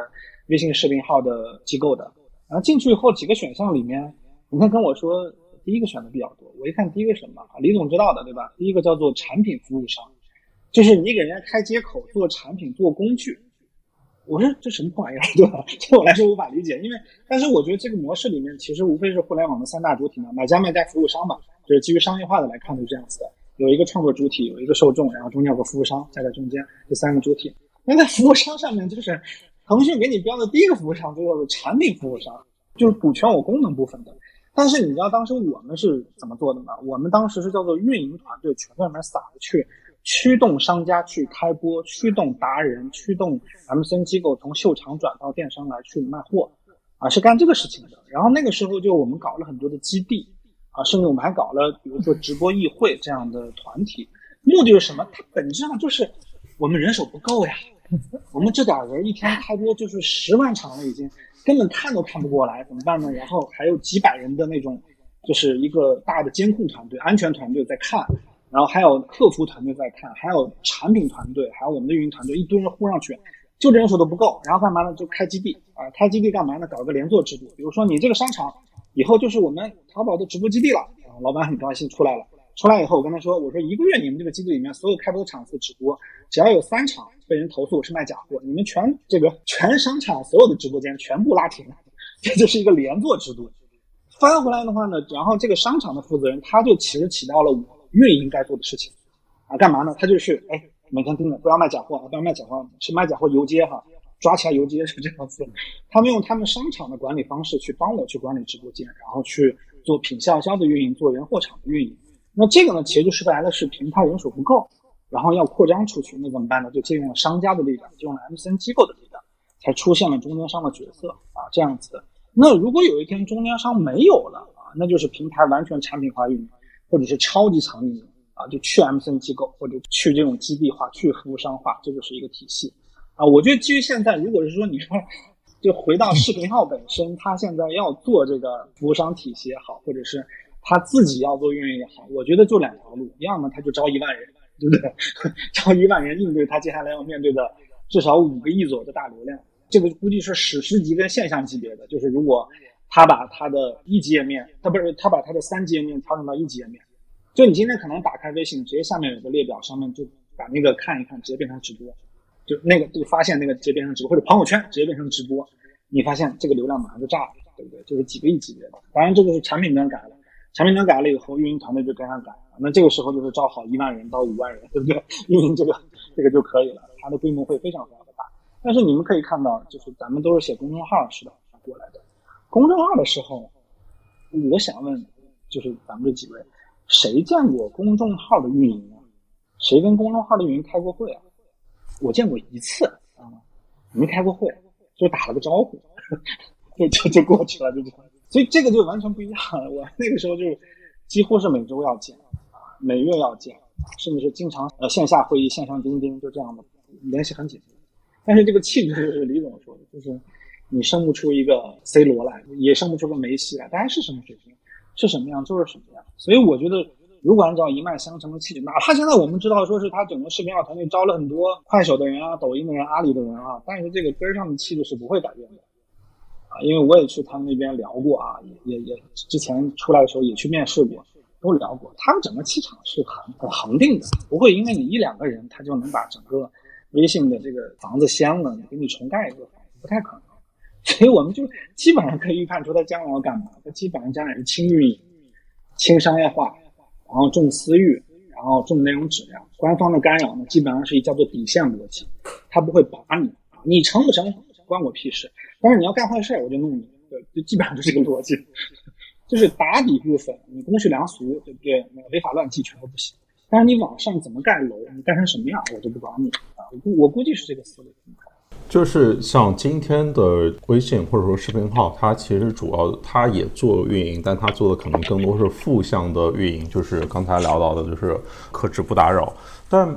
微信视频号的机构的，然后进去以后几个选项里面，你看跟我说第一个选的比较多，我一看第一个什么，李总知道的对吧？第一个叫做产品服务商，就是你给人家开接口做产品做工具。我说这什么破玩意儿，对吧？对我来说无法理解，因为但是我觉得这个模式里面其实无非是互联网的三大主体嘛，买家、卖家、服务商嘛，就是基于商业化的来看是这样子的，有一个创作主体，有一个受众，然后中间有个服务商夹在中间，这三个主体。那在服务商上面，就是腾讯给你标的第一个服务商就叫做产品服务商，就是补全我功能部分的。但是你知道当时我们是怎么做的吗？我们当时是叫做运营团队全在里面撒着去。驱动商家去开播，驱动达人，驱动 MCN 机构从秀场转到电商来去卖货，啊，是干这个事情的。然后那个时候就我们搞了很多的基地，啊，甚至我们还搞了比如说直播议会这样的团体，目的是什么？它本质上就是我们人手不够呀，我们这点人一天开播就是十万场了，已经根本看都看不过来，怎么办呢？然后还有几百人的那种，就是一个大的监控团队、安全团队在看。然后还有客服团队在看，还有产品团队，还有我们的运营团队，一堆人呼上去，就这人手都不够，然后干嘛呢？就开基地啊，开基地干嘛呢？搞个连坐制度，比如说你这个商场以后就是我们淘宝的直播基地了，啊，老板很高兴出来了。出来以后，我跟他说：“我说一个月你们这个基地里面所有开播的场次直播，只要有三场被人投诉是卖假货，你们全这个 全商场所有的直播间全部拉停，这就是一个连坐制度。翻回来的话呢，然后这个商场的负责人他就其实起到了我运营该做的事情，啊，干嘛呢？他就是哎每天盯着不要卖假货啊，不要卖假货，是卖假货游街哈，抓起来游街是这样子。他们用他们商场的管理方式去帮我去管理直播间，然后去做品相销的运营，做人货场的运营。”那这个呢，其实就说白了是平台人手不够，然后要扩张出去，那怎么办呢？就借用了商家的力量，借用了 MCN 机构的力量，才出现了中间商的角色啊，这样子的。那如果有一天中间商没有了啊，那就是平台完全产品化运营，或者是超级长运营啊，就去 MCN 机构或者去这种基地化、去服务商化，这就是一个体系啊。我觉得基于现在，如果是说你说就回到视频号本身，它现在要做这个服务商体系也好，或者是。他自己要做运营也好，我觉得就两条路，要么他就招一万人，对不对？招一万人应对他接下来要面对的至少五个亿左右的大流量，这个估计是史诗级跟现象级别的。就是如果他把他的一级页面，他不是他把他的三级页面调整到一级页面，就你今天可能打开微信，直接下面有个列表，上面就把那个看一看，直接变成直播，就那个就发现那个直接变成直播，或者朋友圈直接变成直播，你发现这个流量马上就炸了，对不对？就是几个亿级别的。当然这个是产品端改了。产品端改了以后，运营团队就跟上改了。那这个时候就是招好一万人到五万人，对不对？运营这个这个就可以了，它的规模会非常非常的大。但是你们可以看到，就是咱们都是写公众号是的过来的。公众号的时候，我想问，就是咱们这几位，谁见过公众号的运营啊？谁跟公众号的运营开过会啊？我见过一次啊，没开过会，就打了个招呼，就就就过去了，就这样。所以这个就完全不一样了。我那个时候就几乎是每周要见，每月要见，甚至是经常呃线下会议、线上钉钉，就这样的联系很紧密。但是这个气质就是李总说的，就是你生不出一个 C 罗来，也生不出个梅西来，大家是什么水平，是什么样就是什么样。所以我觉得，如果按照一脉相承的气质，哪怕现在我们知道说是他整个视频号团队招了很多快手的人啊、抖音的人、阿里的人啊，但是这个根上的气质是不会改变的。啊，因为我也去他们那边聊过啊，也也也之前出来的时候也去面试过，都聊过。他们整个气场是很很恒定的，不会因为你一两个人，他就能把整个微信的这个房子掀了，给你重盖一个房子，不太可能。所以我们就基本上可以预判出他将来要干嘛。他基本上将来是轻运营、轻商业化，然后重私域，然后重内容质量。官方的干扰呢，基本上是一叫做底线逻辑，他不会把你，你成不成关我屁事。但是你要干坏事，我就弄你，对，就基本上就是这个逻辑，就是打底部分，你公序良俗，对不对？那个违法乱纪全都不行。但是你往上怎么盖楼，你盖成什么样，我就不管你啊。我估我估计是这个思路。就是像今天的微信或者说视频号，它其实主要它也做运营，但它做的可能更多是负向的运营，就是刚才聊到的，就是克制不打扰，但。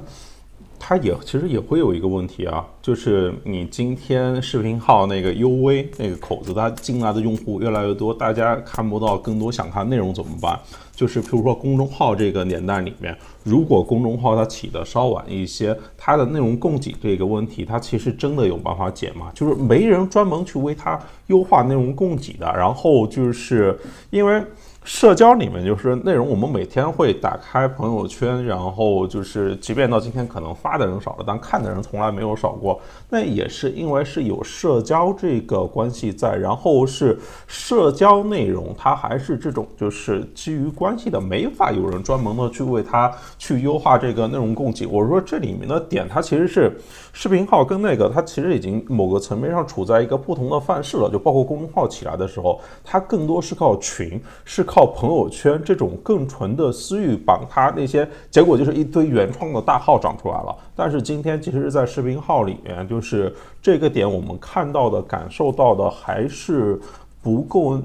它也其实也会有一个问题啊，就是你今天视频号那个 UV 那个口子，它进来的用户越来越多，大家看不到更多想看内容怎么办？就是譬如说公众号这个年代里面，如果公众号它起的稍晚一些，它的内容供给这个问题，它其实真的有办法解吗？就是没人专门去为它优化内容供给的，然后就是因为。社交里面就是内容，我们每天会打开朋友圈，然后就是即便到今天可能发的人少了，但看的人从来没有少过。那也是因为是有社交这个关系在，然后是社交内容，它还是这种就是基于关系的，没法有人专门的去为它去优化这个内容供给。我说这里面的点，它其实是视频号跟那个，它其实已经某个层面上处在一个不同的范式了。就包括公众号起来的时候，它更多是靠群，是靠。朋友圈这种更纯的私域绑它那些，结果就是一堆原创的大号长出来了。但是今天其实是在视频号里面，就是这个点我们看到的、感受到的还是不够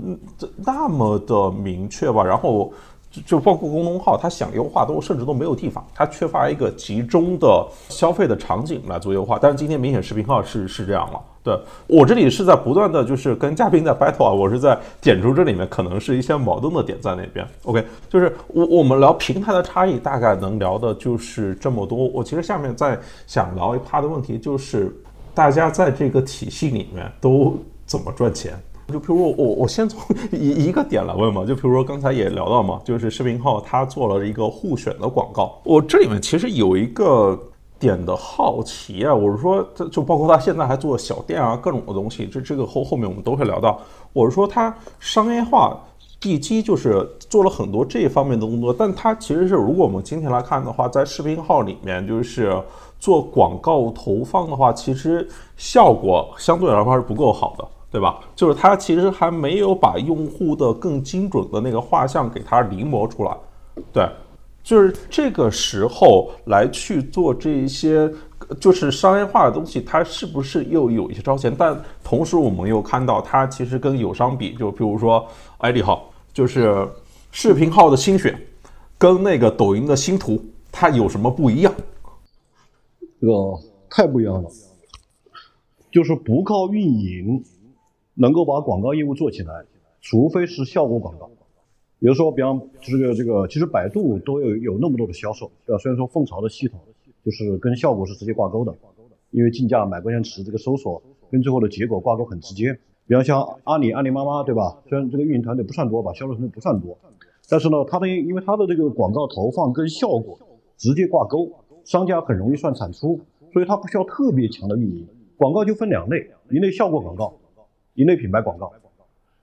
那么的明确吧。然后。就就包括公众号，它想优化都甚至都没有地方，它缺乏一个集中的消费的场景来做优化。但是今天明显视频号是是这样了。对我这里是在不断的就是跟嘉宾在 battle 啊，我是在点出这里面可能是一些矛盾的点在那边。OK，就是我我们聊平台的差异，大概能聊的就是这么多。我其实下面在想聊一趴的问题就是。大家在这个体系里面都怎么赚钱？就比如说我我先从 一一个点来问嘛，就比如说刚才也聊到嘛，就是视频号它做了一个互选的广告，我这里面其实有一个点的好奇啊，我是说这就包括他现在还做小店啊各种的东西，这这个后后面我们都会聊到，我是说它商业化。地基就是做了很多这一方面的工作，但它其实是，如果我们今天来看的话，在视频号里面，就是做广告投放的话，其实效果相对来说还是不够好的，对吧？就是它其实还没有把用户的更精准的那个画像给它临摹出来，对，就是这个时候来去做这一些。就是商业化的东西，它是不是又有一些超前？但同时，我们又看到它其实跟友商比，就比如说 ID 号，就是视频号的新选，跟那个抖音的新图，它有什么不一样？这个太不一样了，就是不靠运营能够把广告业务做起来，除非是效果广告。比如说，比方这个这个，其实百度都有有那么多的销售，对吧？虽然说凤巢的系统。就是跟效果是直接挂钩的，因为竞价买关键词这个搜索跟最后的结果挂钩很直接。比方像阿里、阿里妈妈，对吧？虽然这个运营团队不算多吧，销售团队不算多，但是呢，它的因为它的这个广告投放跟效果直接挂钩，商家很容易算产出，所以它不需要特别强的运营。广告就分两类，一类效果广告，一类品牌广告。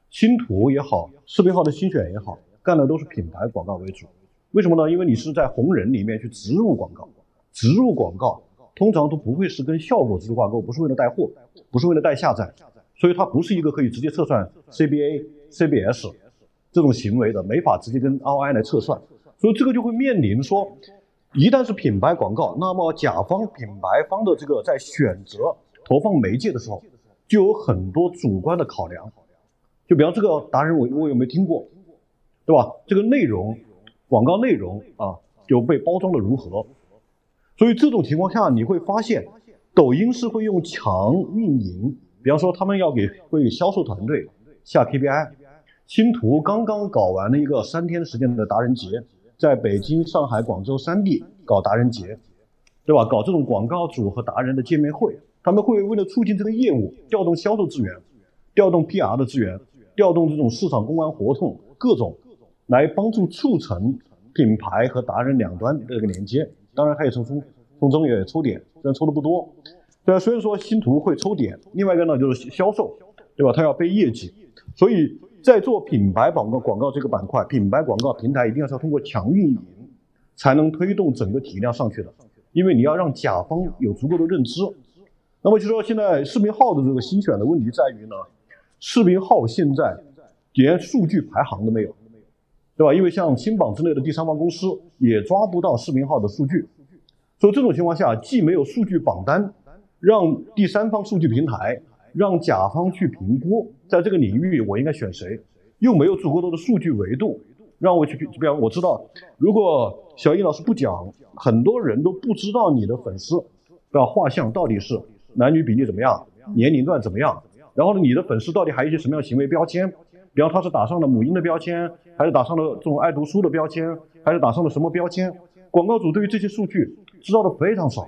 新图也好，视频号的新选也好，干的都是品牌广告为主。为什么呢？因为你是在红人里面去植入广告。植入广告通常都不会是跟效果直接挂钩，不是为了带货，不是为了带下载，所以它不是一个可以直接测算 CBA、CBS 这种行为的，没法直接跟 ROI 来测算。所以这个就会面临说，一旦是品牌广告，那么甲方品牌方的这个在选择投放媒介的时候，就有很多主观的考量。就比方这个达人，我我有没有听过，对吧？这个内容广告内容啊，就被包装的如何？所以这种情况下，你会发现，抖音是会用强运营，比方说他们要给会给销售团队下 KPI。星图刚刚搞完了一个三天时间的达人节，在北京、上海、广州三地搞达人节，对吧？搞这种广告主和达人的见面会，他们会为了促进这个业务，调动销售资源，调动 PR 的资源，调动这种市场公关活动，各种来帮助促成品牌和达人两端的这个连接。当然，他也从从从中也抽点，虽然抽的不多，对？虽然说新图会抽点，另外一个呢就是销售，对吧？他要背业绩，所以在做品牌广告广告这个板块，品牌广告平台一定要是要通过强运营，才能推动整个体量上去的，因为你要让甲方有足够的认知。那么就说现在视频号的这个新选的问题在于呢，视频号现在连数据排行都没有。对吧？因为像新榜之类的第三方公司也抓不到视频号的数据，所以这种情况下，既没有数据榜单，让第三方数据平台让甲方去评估，在这个领域我应该选谁，又没有足够多的数据维度让我去。比方我知道，如果小易老师不讲，很多人都不知道你的粉丝的画像到底是男女比例怎么样，年龄段怎么样，然后呢，你的粉丝到底还有一些什么样行为标签？比方他是打上了母婴的标签，还是打上了这种爱读书的标签，还是打上了什么标签？广告主对于这些数据知道的非常少，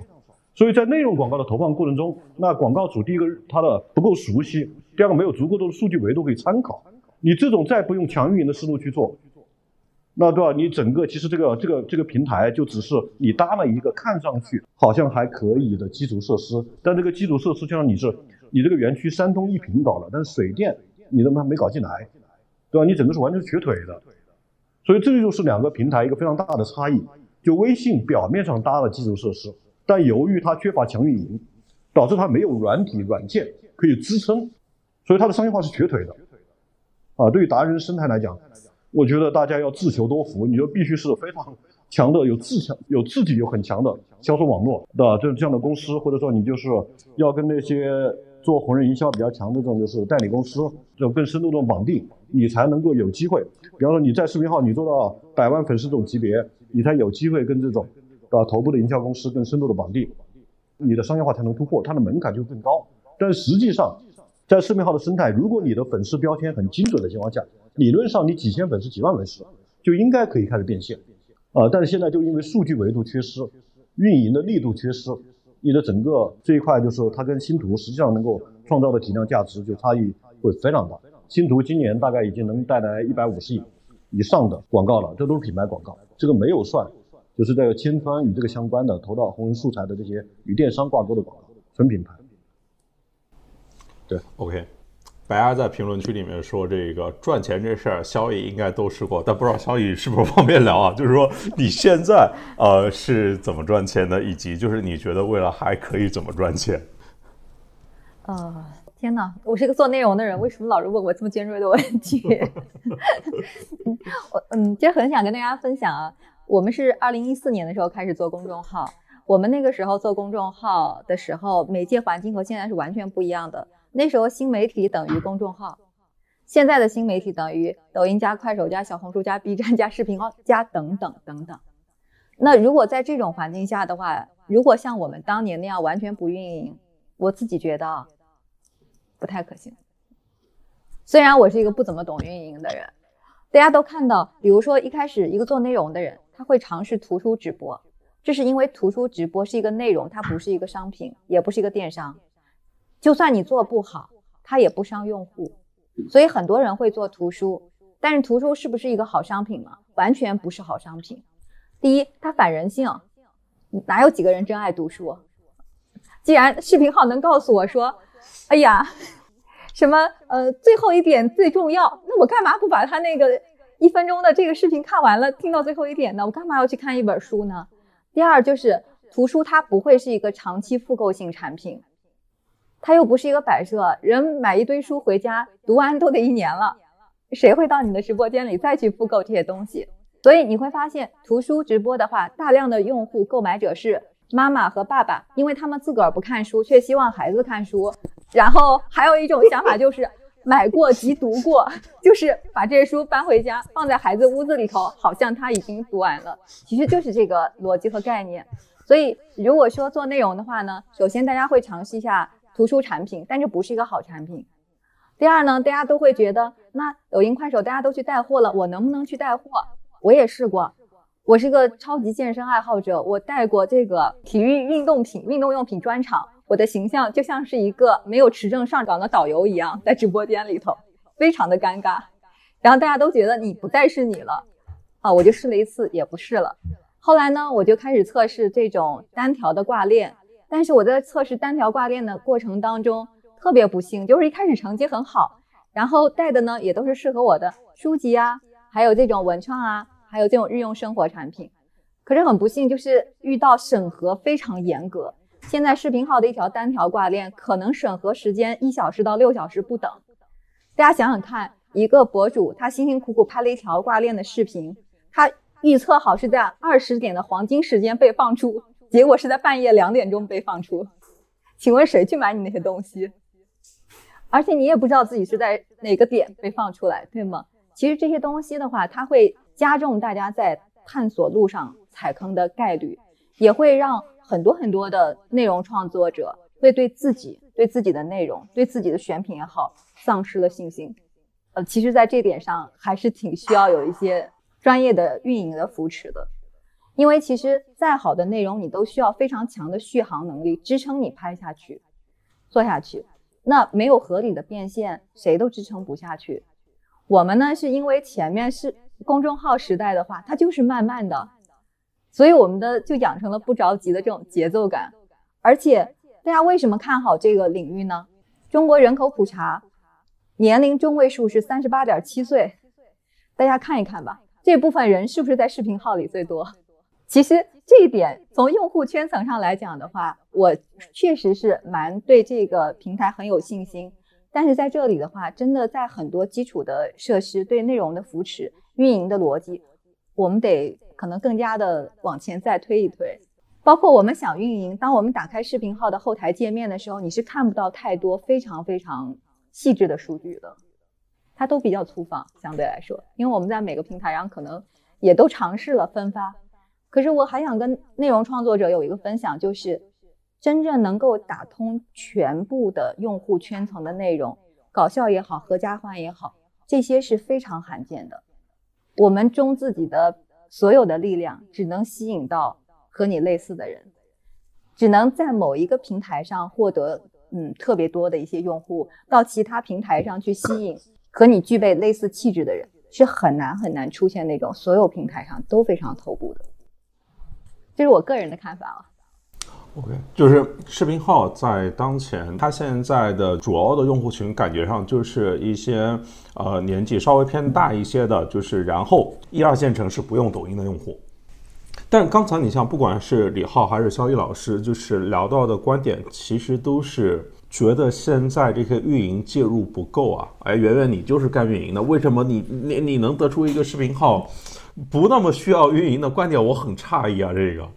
所以在内容广告的投放过程中，那广告主第一个他的不够熟悉，第二个没有足够多的数据维度可以参考。你这种再不用强运营的思路去做，那对吧？你整个其实这个这个这个平台就只是你搭了一个看上去好像还可以的基础设施，但这个基础设施就像你是你这个园区三通一平搞了，但是水电你他妈没搞进来。对吧？你整个是完全瘸腿的，所以这就是两个平台一个非常大的差异。就微信表面上搭了基础设施，但由于它缺乏强运营，导致它没有软体软件可以支撑，所以它的商业化是瘸腿的。啊，对于达人生态来讲，我觉得大家要自求多福，你就必须是非常强的，有自强，有自己有很强的销售网络的这这样的公司，或者说你就是要跟那些做红人营销比较强的这种就是代理公司，就更深度的绑定。你才能够有机会，比方说你在视频号你做到百万粉丝这种级别，你才有机会跟这种，啊头部的营销公司更深度的绑定，你的商业化才能突破，它的门槛就更高。但实际上，在视频号的生态，如果你的粉丝标签很精准的情况下，理论上你几千粉丝、几万粉丝就应该可以开始变现，啊，但是现在就因为数据维度缺失，运营的力度缺失，你的整个这一块就是它跟星图实际上能够创造的体量价值就差异会非常大。星图今年大概已经能带来一百五十亿以上的广告了，这都是品牌广告，这个没有算，就是在千川与这个相关的投到红人素材的这些与电商挂钩的广告，纯品牌。对，OK。白鸭在评论区里面说：“这个赚钱这事儿，萧逸应该都试过，但不知道萧逸是不是方便聊啊？就是说你现在呃是怎么赚钱的，以及就是你觉得未来还可以怎么赚钱？”啊，天哪！我是个做内容的人，为什么老是问我这么尖锐的问题？我嗯，其实很想跟大家分享啊，我们是二零一四年的时候开始做公众号，我们那个时候做公众号的时候，媒介环境和现在是完全不一样的。那时候新媒体等于公众号，现在的新媒体等于抖音加快手加小红书加 B 站加视频号加等等等等。那如果在这种环境下的话，如果像我们当年那样完全不运营，我自己觉得不太可行。虽然我是一个不怎么懂运营的人，大家都看到，比如说一开始一个做内容的人，他会尝试图书直播，这是因为图书直播是一个内容，它不是一个商品，也不是一个电商。就算你做不好，它也不伤用户，所以很多人会做图书。但是图书是不是一个好商品呢？完全不是好商品。第一，它反人性，哪有几个人真爱读书？既然视频号能告诉我说，哎呀，什么呃最后一点最重要，那我干嘛不把他那个一分钟的这个视频看完了，听到最后一点呢？我干嘛要去看一本书呢？第二就是图书它不会是一个长期复购性产品。它又不是一个摆设，人买一堆书回家读完都得一年了，谁会到你的直播间里再去复购这些东西？所以你会发现，图书直播的话，大量的用户购买者是妈妈和爸爸，因为他们自个儿不看书，却希望孩子看书。然后还有一种想法就是买过即读过，就是把这些书搬回家放在孩子屋子里头，好像他已经读完了，其实就是这个逻辑和概念。所以如果说做内容的话呢，首先大家会尝试一下。图书产品，但这不是一个好产品。第二呢，大家都会觉得，那抖音、快手大家都去带货了，我能不能去带货？我也试过，我是个超级健身爱好者，我带过这个体育运动品、运动用品专场，我的形象就像是一个没有持证上岗的导游一样，在直播间里头，非常的尴尬。然后大家都觉得你不再是你了，啊，我就试了一次，也不试了。后来呢，我就开始测试这种单条的挂链。但是我在测试单条挂链的过程当中，特别不幸，就是一开始成绩很好，然后带的呢也都是适合我的书籍啊，还有这种文创啊，还有这种日用生活产品。可是很不幸，就是遇到审核非常严格。现在视频号的一条单条挂链，可能审核时间一小时到六小时不等。大家想想看，一个博主他辛辛苦苦拍了一条挂链的视频，他预测好是在二十点的黄金时间被放出。结果是在半夜两点钟被放出，请问谁去买你那些东西？而且你也不知道自己是在哪个点被放出来，对吗？其实这些东西的话，它会加重大家在探索路上踩坑的概率，也会让很多很多的内容创作者会对自己、对自己的内容、对自己的选品也好，丧失了信心。呃，其实，在这点上还是挺需要有一些专业的运营的扶持的。因为其实再好的内容，你都需要非常强的续航能力支撑你拍下去、做下去。那没有合理的变现，谁都支撑不下去。我们呢，是因为前面是公众号时代的话，它就是慢慢的，所以我们的就养成了不着急的这种节奏感。而且大家为什么看好这个领域呢？中国人口普查年龄中位数是三十八点七岁，大家看一看吧，这部分人是不是在视频号里最多？其实这一点从用户圈层上来讲的话，我确实是蛮对这个平台很有信心。但是在这里的话，真的在很多基础的设施、对内容的扶持、运营的逻辑，我们得可能更加的往前再推一推。包括我们想运营，当我们打开视频号的后台界面的时候，你是看不到太多非常非常细致的数据的，它都比较粗放，相对来说，因为我们在每个平台上可能也都尝试了分发。可是我还想跟内容创作者有一个分享，就是真正能够打通全部的用户圈层的内容，搞笑也好，合家欢也好，这些是非常罕见的。我们中自己的所有的力量，只能吸引到和你类似的人，只能在某一个平台上获得嗯特别多的一些用户，到其他平台上去吸引和你具备类似气质的人，是很难很难出现那种所有平台上都非常头部的。这是我个人的看法啊。OK，就是视频号在当前，它现在的主要的用户群感觉上就是一些呃年纪稍微偏大一些的，就是然后一二线城市不用抖音的用户。但刚才你像不管是李浩还是肖毅老师，就是聊到的观点，其实都是觉得现在这些运营介入不够啊。哎，圆圆你就是干运营的，为什么你你你能得出一个视频号不那么需要运营的观点？我很诧异啊，这个。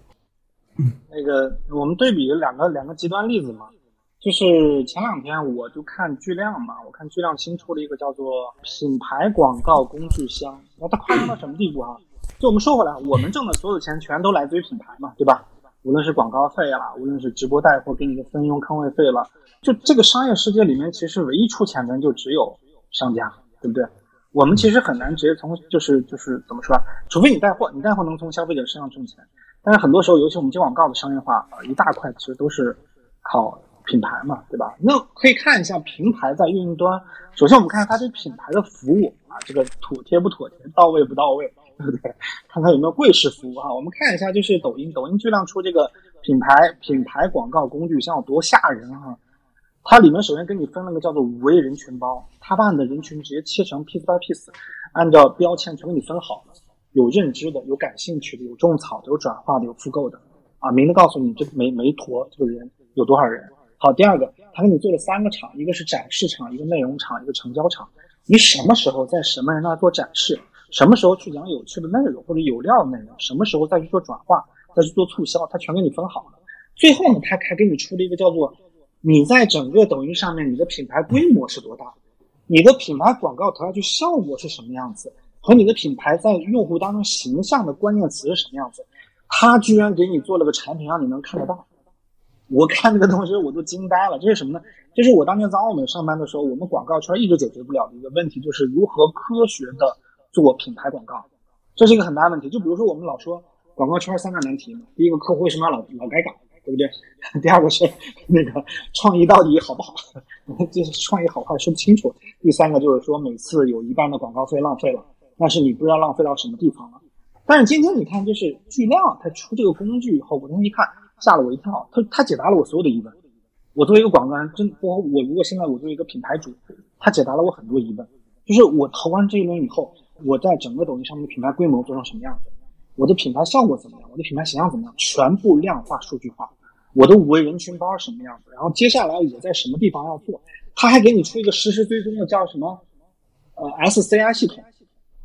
那个，我们对比两个两个极端例子嘛，就是前两天我就看巨量嘛，我看巨量新出了一个叫做品牌广告工具箱，那它夸张到什么地步啊？就我们说回来，我们挣的所有钱全都来自于品牌嘛，对吧？无论是广告费啦，无论是直播带货给你的分佣坑位费了，就这个商业世界里面，其实唯一出钱的就只有商家，对不对？我们其实很难直接从就是就是怎么说啊？除非你带货，你带货能从消费者身上挣钱。但是很多时候，尤其我们接广告的商业化啊，一大块其实都是靠品牌嘛，对吧？那可以看一下平台在运营端。首先，我们看它这品牌的服务啊，这个妥帖不妥帖，到位不到位，对不对？看看有没有贵式服务哈。我们看一下，就是抖音，抖音巨量出这个品牌品牌广告工具箱有多吓人哈。它里面首先给你分了个叫做五 A 人群包，它把你的人群直接切成 piece by piece，按照标签全给你分好了。有认知的，有感兴趣的，有种草的，有转化的，有复购的，啊，明的告诉你这每每坨这个人有多少人。好，第二个，他给你做了三个场，一个是展示场，一个内容场，一个成交场。你什么时候在什么人那做展示，什么时候去讲有趣的内容或者有料的内容，什么时候再去做转化，再去做促销，他全给你分好了。最后呢，他还给你出了一个叫做你在整个抖音上面你的品牌规模是多大，你的品牌广告投下去效果是什么样子。和你的品牌在用户当中形象的关键词是什么样子？他居然给你做了个产品，让你能看得到。我看这个东西我都惊呆了。这是什么呢？这是我当年在澳美上班的时候，我们广告圈一直解决不了的一个问题，就是如何科学的做品牌广告。这是一个很大的问题。就比如说我们老说广告圈三大难题嘛，第一个客户为什么要老老改稿，对不对？第二个是那个创意到底好不好？这 创意好坏说不清楚。第三个就是说每次有一半的广告费浪费了。但是你不知道浪费到什么地方了。但是今天你看，就是巨量它出这个工具以后，我当时一看，吓了我一跳。它它解答了我所有的疑问。我作为一个广告人，真我我如果现在我作为一个品牌主，他解答了我很多疑问。就是我投完这一轮以后，我在整个抖音上面的品牌规模做成什么样子，我的品牌效果怎么样，我的品牌形象怎么样，全部量化数据化。我的五位人群包是什么样子，然后接下来我在什么地方要做，他还给你出一个实时追踪的叫什么呃 SCI 系统。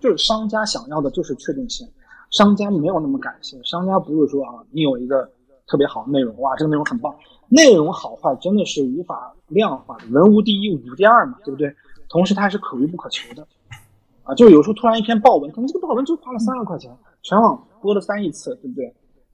就是商家想要的就是确定性，商家没有那么感性，商家不是说啊，你有一个特别好的内容，哇，这个内容很棒，内容好坏真的是无法量化的，文无第一，武无第二嘛，对不对？同时它是可遇不可求的，啊，就有时候突然一篇爆文，可能这个爆文就花了三万块钱，全网播了三亿次，对不对？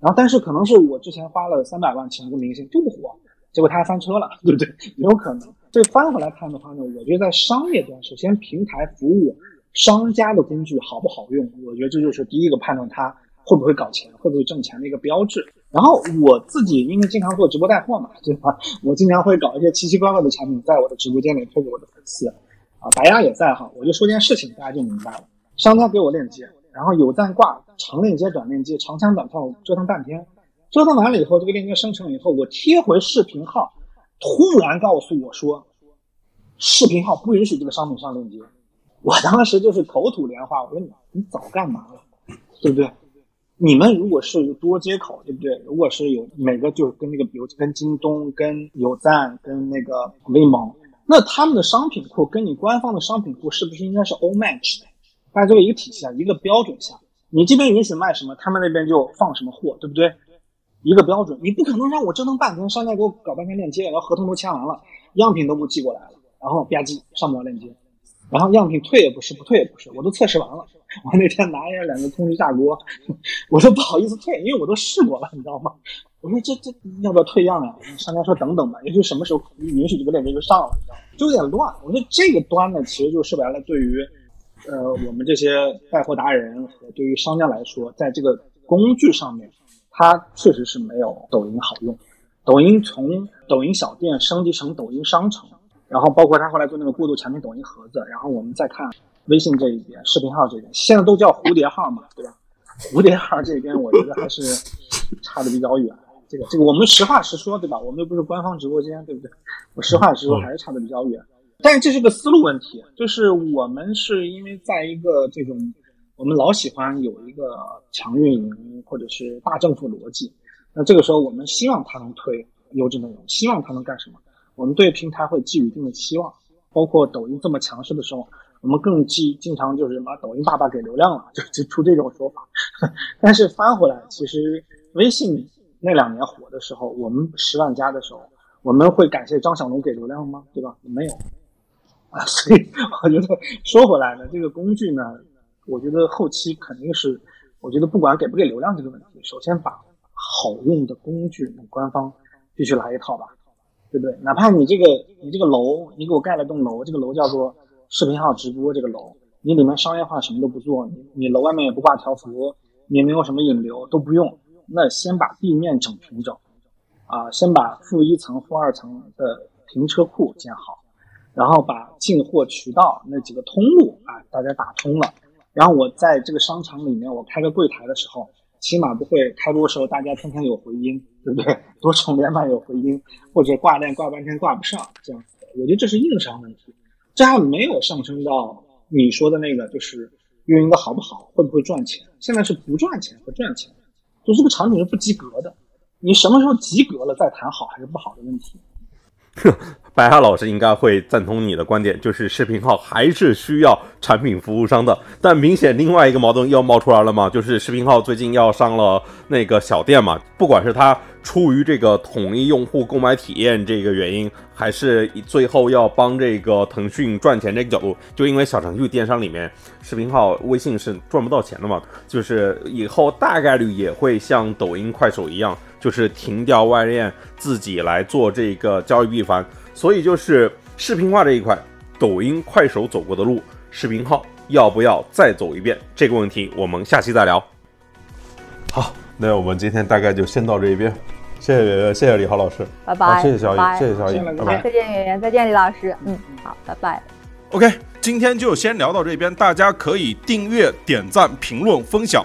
然后但是可能是我之前花了三百万请了个明星就不火，结果他还翻车了，对不对？也有可能。所以翻回来看的话呢，我觉得在商业端，首先平台服务。商家的工具好不好用？我觉得这就是第一个判断它会不会搞钱、会不会挣钱的一个标志。然后我自己因为经常做直播带货嘛，对吧？我经常会搞一些奇奇怪怪的产品在我的直播间里推给我的粉丝。啊，白鸭也在哈，我就说件事情，大家就明白了。商家给我链接，然后有赞挂长链接、短链接，长枪短炮折腾半天，折腾完了以后，这个链接生成以后，我贴回视频号，突然告诉我说，视频号不允许这个商品上链接。我当时就是口吐莲花，我说你你早干嘛了，对不对？你们如果是多接口，对不对？如果是有每个就是跟那个，比如跟京东、跟有赞、跟那个威猛，那他们的商品库跟你官方的商品库是不是应该是 all match 的？大家作为一个体系啊，一个标准下，你这边允许卖什么，他们那边就放什么货，对不对？一个标准，你不可能让我折腾半天，商家给我搞半天链接，然后合同都签完了，样品都不寄过来了，然后吧唧上不了链接。然后样品退也不是，不退也不是，我都测试完了。我那天拿下两个空气炸锅，我说不好意思退，因为我都试过了，你知道吗？我说这这要不要退样呀？商家说等等吧，也就什么时候允许这个链接就上了，你知道吗？就有点乱。我觉得这个端呢，其实就说白了，对于呃我们这些带货达人和对于商家来说，在这个工具上面，它确实是没有抖音好用。抖音从抖音小店升级成抖音商城，然后包括他后来做那个过渡产品抖音盒子，然后我们再看微信这一边，视频号这边，现在都叫蝴蝶号嘛，对吧？蝴蝶号这边我觉得还是差的比较远。这个这个我们实话实说，对吧？我们又不是官方直播间，对不对？我实话实说还是差的比较远。但是这是个思路问题，就是我们是因为在一个这种，我们老喜欢有一个强运营或者是大政府逻辑，那这个时候我们希望它能推优质内容，希望它能干什么？我们对平台会寄予一定的期望，包括抖音这么强势的时候，我们更记经常就是什么抖音爸爸给流量了，就 就出这种说法。但是翻回来，其实微信那两年火的时候，我们十万加的时候，我们会感谢张小龙给流量吗？对吧？没有。啊，所以我觉得说回来呢，这个工具呢，我觉得后期肯定是，我觉得不管给不给流量这个问题，首先把好用的工具，官方必须来一套吧，对不对？哪怕你这个你这个楼，你给我盖了栋楼，这个楼叫做视频号直播这个楼，你里面商业化什么都不做，你你楼外面也不挂条幅，也没有什么引流，都不用，那先把地面整平整，啊，先把负一层、负二层的停车库建好。然后把进货渠道那几个通路啊，大家打通了。然后我在这个商场里面，我开个柜台的时候，起码不会开播时候大家天天有回音，对不对？多重连麦有回音，或者挂链挂半天挂不上这样子的。我觉得这是硬伤问题，这还没有上升到你说的那个，就是运营的好不好，会不会赚钱。现在是不赚钱和赚钱，就这个产品是不及格的。你什么时候及格了再谈好还是不好的问题。白哈老师应该会赞同你的观点，就是视频号还是需要产品服务商的。但明显另外一个矛盾又冒出来了嘛，就是视频号最近要上了那个小店嘛，不管是他出于这个统一用户购买体验这个原因，还是最后要帮这个腾讯赚钱这个角度，就因为小程序电商里面视频号微信是赚不到钱的嘛，就是以后大概率也会像抖音、快手一样，就是停掉外链，自己来做这个交易闭环。所以就是视频化这一块，抖音、快手走过的路，视频号要不要再走一遍？这个问题我们下期再聊。好，那我们今天大概就先到这一边，谢谢谢谢李浩老师，拜拜，谢谢小雨，谢谢小雨，拜拜，再见演员，再见李老师，嗯，好，拜拜。OK，今天就先聊到这边，大家可以订阅、点赞、评论、分享。